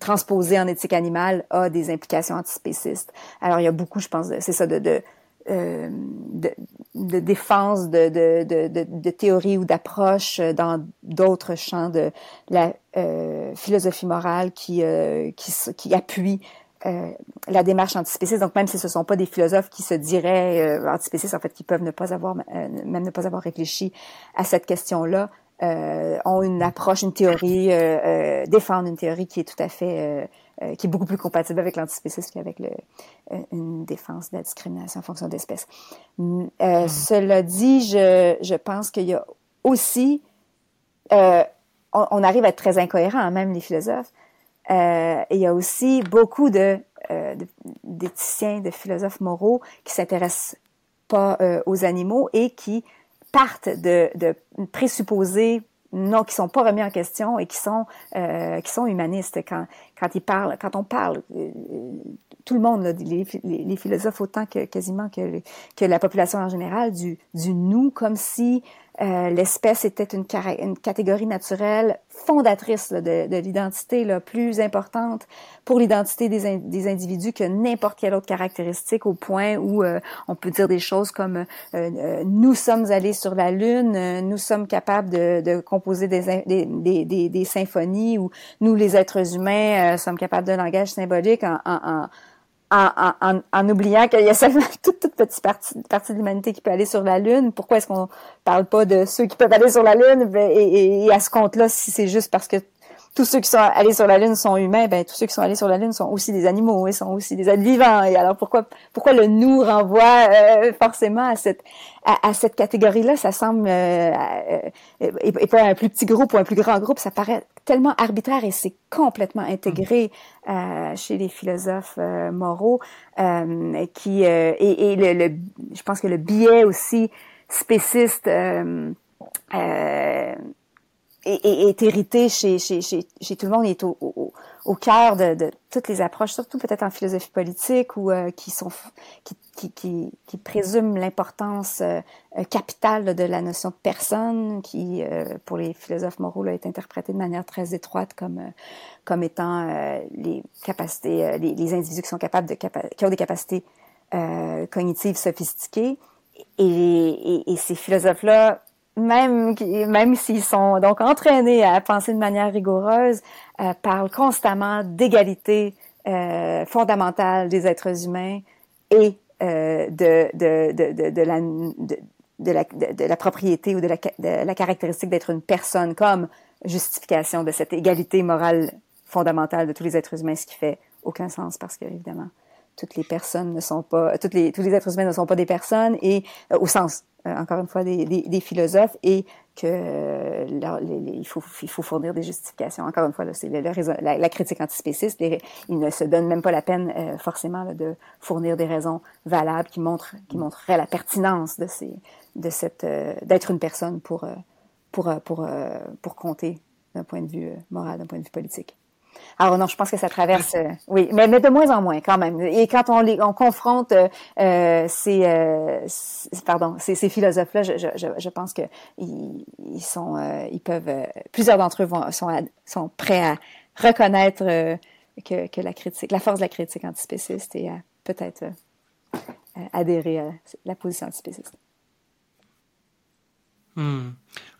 C: transposée en éthique animale, a des implications antispécistes. Alors, il y a beaucoup, je pense, c'est ça, de, de euh, de, de, défense de, de, de, théories ou d'approches dans d'autres champs de la euh, philosophie morale qui, euh, qui, qui appuient euh, la démarche antispéciste. Donc même si ce ne sont pas des philosophes qui se diraient antispécistes, en fait, qui peuvent ne pas avoir, même ne pas avoir réfléchi à cette question-là, ont une approche, une théorie, défendent une théorie qui est tout à fait euh, qui est beaucoup plus compatible avec l'antispécisme qu'avec le, euh, une défense de la discrimination en fonction d'espèces. Euh, hmm. Cela dit, je, je pense qu'il y a aussi, on, on, arrive à être très incohérent, hein, même les philosophes, et il y a aussi beaucoup de d'éthiciens, de philosophes moraux qui s'intéressent pas aux animaux et qui partent de, de présupposés non, qui sont pas remis en question et qui sont euh, qui sont humanistes. Quand quand ils parlent, quand on parle, euh, tout le monde, les, les, philosophes autant que quasiment que, que la population en général, du du nous, comme si euh, l'espèce était une, une, catégorie naturelle fondatrice de, de l'identité, la plus importante pour l'identité des, des, individus que n'importe quelle autre caractéristique, au point où euh, on peut dire des choses comme euh, nous sommes allés sur la lune, nous sommes capables de, composer des, des, des, des, symphonies, ou nous les êtres humains sommes capables de langage symbolique en en, en, oubliant qu'il y a seulement toute, toute petite partie, partie de l'humanité qui peut aller sur la Lune. Pourquoi est-ce qu'on parle pas de ceux qui peuvent aller sur la Lune? Ben, et, et, et à ce compte-là, si c'est juste parce que tous ceux qui sont allés sur la Lune sont humains, ben tous ceux qui sont allés sur la Lune sont aussi des animaux, ils sont aussi des êtres vivants. Et alors pourquoi pourquoi le nous renvoie euh, forcément à cette à, cette catégorie-là? Ça semble euh, euh, et, pas un plus petit groupe ou un plus grand groupe, ça paraît tellement arbitraire et c'est complètement intégré euh, chez les philosophes moraux qui et, et le, je pense que le biais aussi spéciste est, est, hérité chez, chez, chez, chez, tout le monde, est au, au, au cœur de, de, toutes les approches, surtout peut-être en philosophie politique ou euh, qui sont qui, qui, qui, qui présument l'importance euh, euh, capitale de la notion de personne, qui pour les philosophes moraux là, est interprétée de manière très étroite comme comme étant les capacités, les, les, individus qui sont capables de qui ont des capacités cognitives sophistiquées. Et, et, et ces philosophes-là même, même s'ils sont donc entraînés à penser de manière rigoureuse, euh, parlent constamment d'égalité euh, fondamentale des êtres humains et euh, de, de, de, de, la, la, de, la propriété ou de la, la caractéristique d'être une personne comme justification de cette égalité morale fondamentale de tous les êtres humains, ce qui fait aucun sens parce que, évidemment, toutes les personnes ne sont pas, toutes les, tous les êtres humains ne sont pas des personnes et au sens euh, encore une fois, des, des, des philosophes et que euh, il, faut, il faut fournir des justifications. Encore une fois, c'est la, la, critique antispéciste. Les, ils ne se donnent même pas la peine euh, forcément là, de fournir des raisons valables qui montrent qui montreraient la pertinence de ces de cette d'être une personne pour pour pour pour compter d'un point de vue moral, d'un point de vue politique. Alors non, je pense que ça traverse, euh, oui, mais, mais de moins en moins quand même. Et quand on les, on confronte euh, euh ces, euh, pardon, ces, ces philosophes-là, je, je, je, pense que ils, ils sont, ils peuvent, plusieurs d'entre eux vont, sont, sont prêts à reconnaître que, que la critique, la force de la critique antispéciste et à peut-être adhérer à la position antispéciste.
A: Hmm.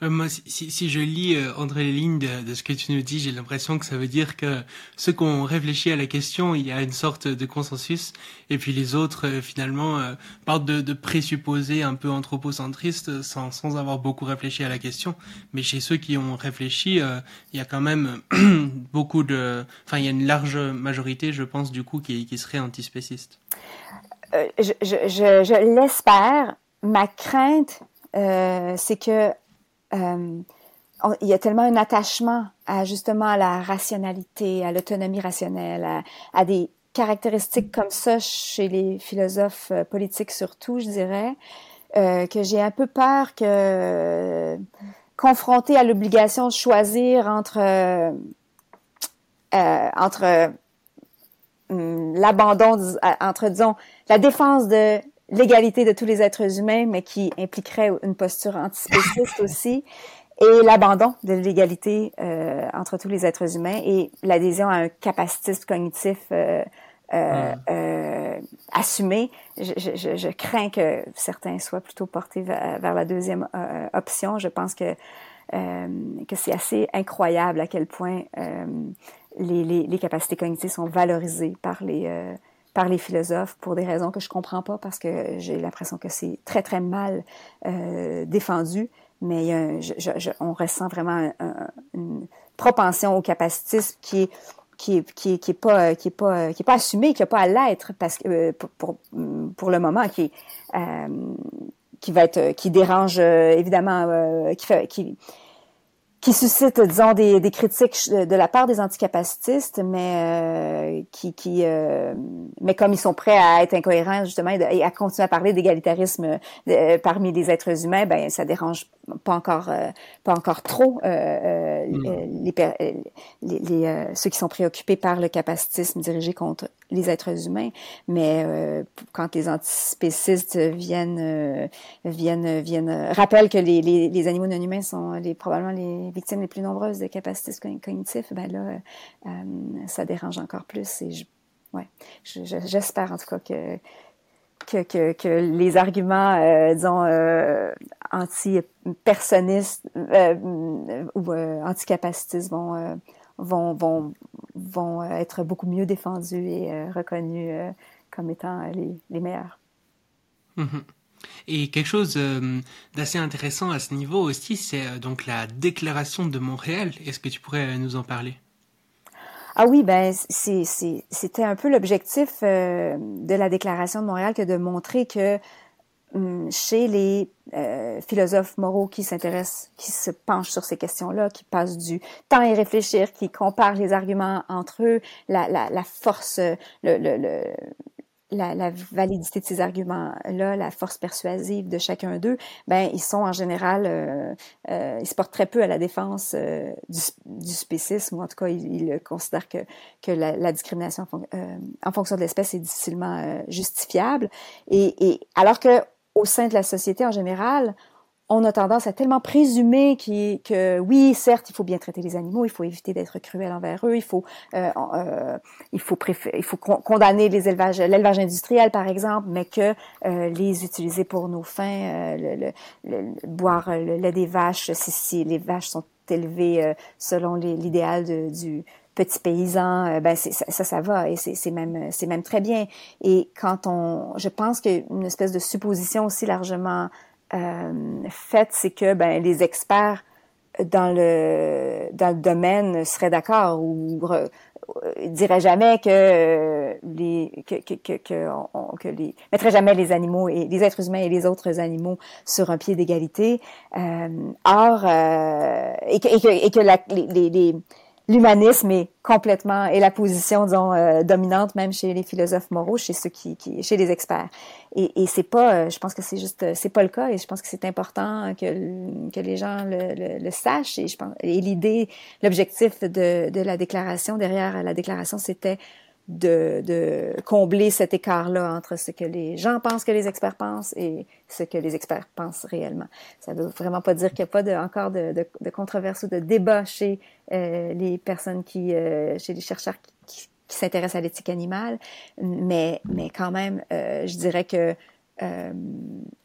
A: Euh, moi, si, je lis euh, André les lignes de, ce que tu nous dis, j'ai l'impression que ça veut dire que ceux qui ont réfléchi à la question, il y a une sorte de consensus, et puis les autres, euh, finalement, euh, partent de, présupposés un peu anthropocentristes sans, sans avoir beaucoup réfléchi à la question. Mais chez ceux qui ont réfléchi, il y a quand même beaucoup de... Enfin, il y a une large majorité, je pense, du coup, qui, qui serait antispéciste.
C: je, je, je, l'espère. Ma crainte, c'est que euh, il y a tellement un attachement à justement à la rationalité, à l'autonomie rationnelle, à, des caractéristiques comme ça chez les philosophes euh, politiques surtout, je dirais, euh, que j'ai un peu peur que confronté à l'obligation de choisir entre euh, entre hum, l'abandon entre disons la défense de l'égalité de tous les êtres humains, mais qui impliquerait une posture antispéciste aussi, et l'abandon de l'égalité euh, entre tous les êtres humains et l'adhésion à un capacitisme cognitif euh, euh, euh assumé. Je, je, je, crains que certains soient plutôt portés vers, vers la deuxième euh, option. Je pense que que c'est assez incroyable à quel point les, les, les, capacités cognitives sont valorisées par les par les philosophes pour des raisons que je comprends pas parce que j'ai l'impression que c'est très très mal euh, défendu. Mais je, je, on ressent vraiment une propension au capacitisme qui est qui est, qui est, qui est pas qui est pas qui est pas assumé, qui a pas à l'être parce que euh, pour, pour, pour le moment qui euh, qui va être qui dérange euh, évidemment euh, qui fait qui qui suscite, disons, des, des, critiques de la part des anticapacitistes, mais euh, qui, qui euh, mais comme ils sont prêts à être incohérents justement et, à continuer à parler d'égalitarisme euh, parmi les êtres humains, ben ça dérange pas encore euh, pas encore trop euh, mm. les, les, les ceux qui sont préoccupés par le capacitisme dirigé contre les êtres humains, mais quand les antispécistes viennent viennent viennent rappellent que les, les, les animaux non humains sont les probablement les victimes les plus nombreuses de capacités cognitifs, ben là, euh, euh, ça dérange encore plus. Et je, ouais, j'espère en tout cas que que, que, que, les arguments, euh, disons, euh, anti-personnistes euh, ou anticapacitistes vont, vont, vont, vont être beaucoup mieux défendus et reconnus comme étant les, les meilleurs.
A: Mm-hmm. Et quelque chose euh, d'assez intéressant à ce niveau aussi, c'est euh, donc la déclaration de Montréal. Est-ce que tu pourrais euh, nous en parler?
C: Ah oui, ben c'était un peu l'objectif de la déclaration de Montréal que de montrer que chez les philosophes moraux qui s'intéressent, qui se penchent sur ces questions-là, qui passent du temps à y réfléchir, qui comparent les arguments entre eux, la, la, la force, le, le, la, la, validité de ces arguments-là, la force persuasive de chacun d'eux, ben ils sont en général, euh, euh, ils se portent très peu à la défense euh, du, spécisme, ou en tout cas ils, considèrent que que la, la discrimination en, euh, en, fonction de l'espèce est difficilement euh, justifiable. Et, et alors que au sein de la société en général, on a tendance à tellement présumer que oui, certes, il faut bien traiter les animaux, il faut éviter d'être cruel envers eux, il faut euh, euh, il faut il faut condamner les élevages, l'élevage industriel par exemple, mais que euh, les utiliser pour nos fins, le, boire le lait des vaches, si, si les vaches sont élevées selon l'idéal du petit paysan, ben ça, ça, va et c'est même c'est même très bien. Et quand on, je pense qu'une espèce de supposition aussi largement euh, fait, c'est que ben, les experts dans le dans le domaine seraient d'accord ou euh, diraient jamais que euh, les que que que, les mettraient jamais les animaux et les êtres humains et les autres animaux sur un pied d'égalité. Euh, or euh, et que et que, les l'humanisme est complètement est la position disons euh, dominante même chez les philosophes moraux chez ceux qui, qui chez les experts. Et, et c'est pas euh, je pense que c'est juste c'est pas le cas et je pense que c'est important que que les gens le, le, le, sachent et je pense et l'idée l'objectif de, de la déclaration derrière la déclaration c'était de, de, combler cet écart-là entre ce que les gens pensent que les experts pensent et ce que les experts pensent réellement. Ça ne veut vraiment pas dire qu'il n'y a pas de, encore de, de, de controverse ou de débat chez euh, les personnes qui, euh, chez les chercheurs qui, qui, s'intéressent à l'éthique animale, mais, mais quand même, euh, je dirais que euh,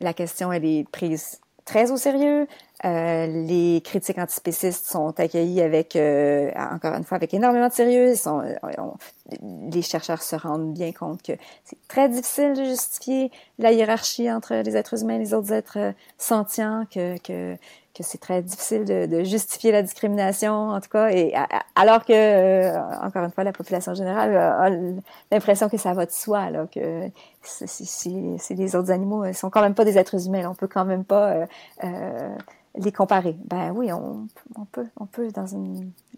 C: la question, elle est prise très au sérieux. Euh, les critiques antispécistes sont accueillies avec, euh, encore une fois, avec énormément de sérieux. Ils sont, euh, les chercheurs se rendent bien compte que c'est très difficile de justifier la hiérarchie entre les êtres humains et les autres êtres sentients, que, que que c'est très difficile de, de, justifier la discrimination, en tout cas, et alors que, euh, encore une fois, la population générale a l'impression que ça va de soi, là, que c'est les autres animaux, ils sont quand même pas des êtres humains, on peut quand même pas euh, euh, les comparer. Ben oui, on, peut, on peut dans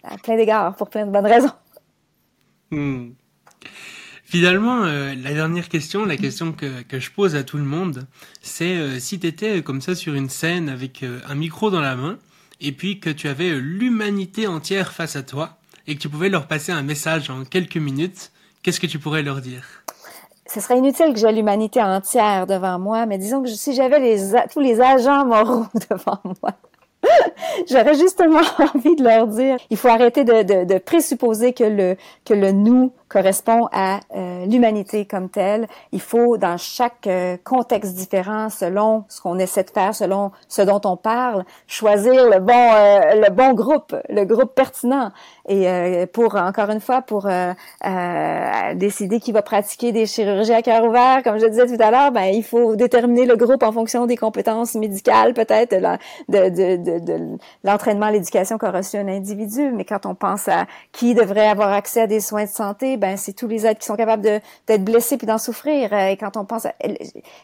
C: à plein d'égards, pour plein de bonnes raisons.
A: Hmm. Finalement, euh, la dernière question, la question que, je pose à tout le monde, c'est euh, si tu étais comme ça sur une scène avec euh, un micro dans la main, et puis que tu avais l'humanité entière face à toi, et que tu pouvais leur passer un message en quelques minutes, qu'est-ce que tu pourrais leur dire?
C: Ce serait inutile que j'ai l'humanité entière devant moi, mais disons que si j'avais tous les agents moraux devant moi, J'aurais justement envie de leur dire, il faut arrêter de, présupposer que le nous correspond à euh, l'humanité comme telle. Il faut, dans chaque euh, contexte différent, selon ce qu'on essaie de faire, selon ce dont on parle, choisir le bon euh, le bon groupe, le groupe pertinent. Et pour encore une fois, pour décider qui va pratiquer des chirurgies à cœur ouvert, comme je disais tout à l'heure, ben il faut déterminer le groupe en fonction des compétences médicales, peut-être de, de, de, de l'entraînement, l'éducation qu'a reçu un individu. Mais quand on pense à qui devrait avoir accès à des soins de santé, ben c'est tous les êtres qui sont capables d'être blessés puis d'en souffrir. Euh, et quand on pense, à,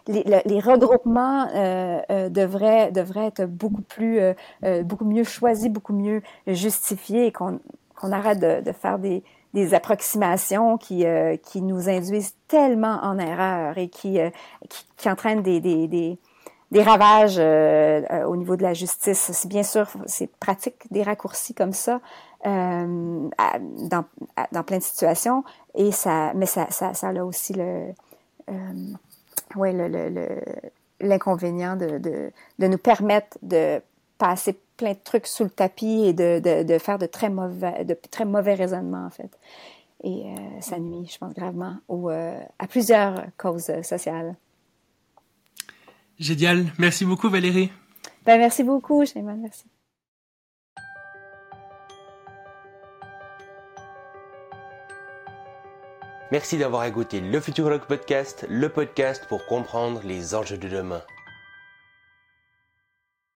C: les, regroupements euh, euh, devraient devraient être beaucoup plus euh, euh, beaucoup mieux choisis, beaucoup mieux justifiés, qu'on qu'on arrête de, de, faire des des approximations qui qui nous induisent tellement en erreur et qui qui, qui entraînent des des, des des ravages au niveau de la justice. C'est bien sûr, c'est pratique des raccourcis comme ça, euh, dans, dans plein de situations. Et ça, mais ça, ça, ça a aussi le, euh, ouais, le, le, l'inconvénient de, de, de, nous permettre de passer plein de trucs sous le tapis et de, de, de faire de très mauvais, de très mauvais raisonnements en fait. Et euh, ça nuit, je pense, gravement euh, à plusieurs causes sociales.
A: Génial. Merci beaucoup, Valérie.
C: Ben, merci beaucoup, Shaiman. Merci.
B: Merci d'avoir écouté le Futurologue Podcast, le podcast pour comprendre les enjeux de demain.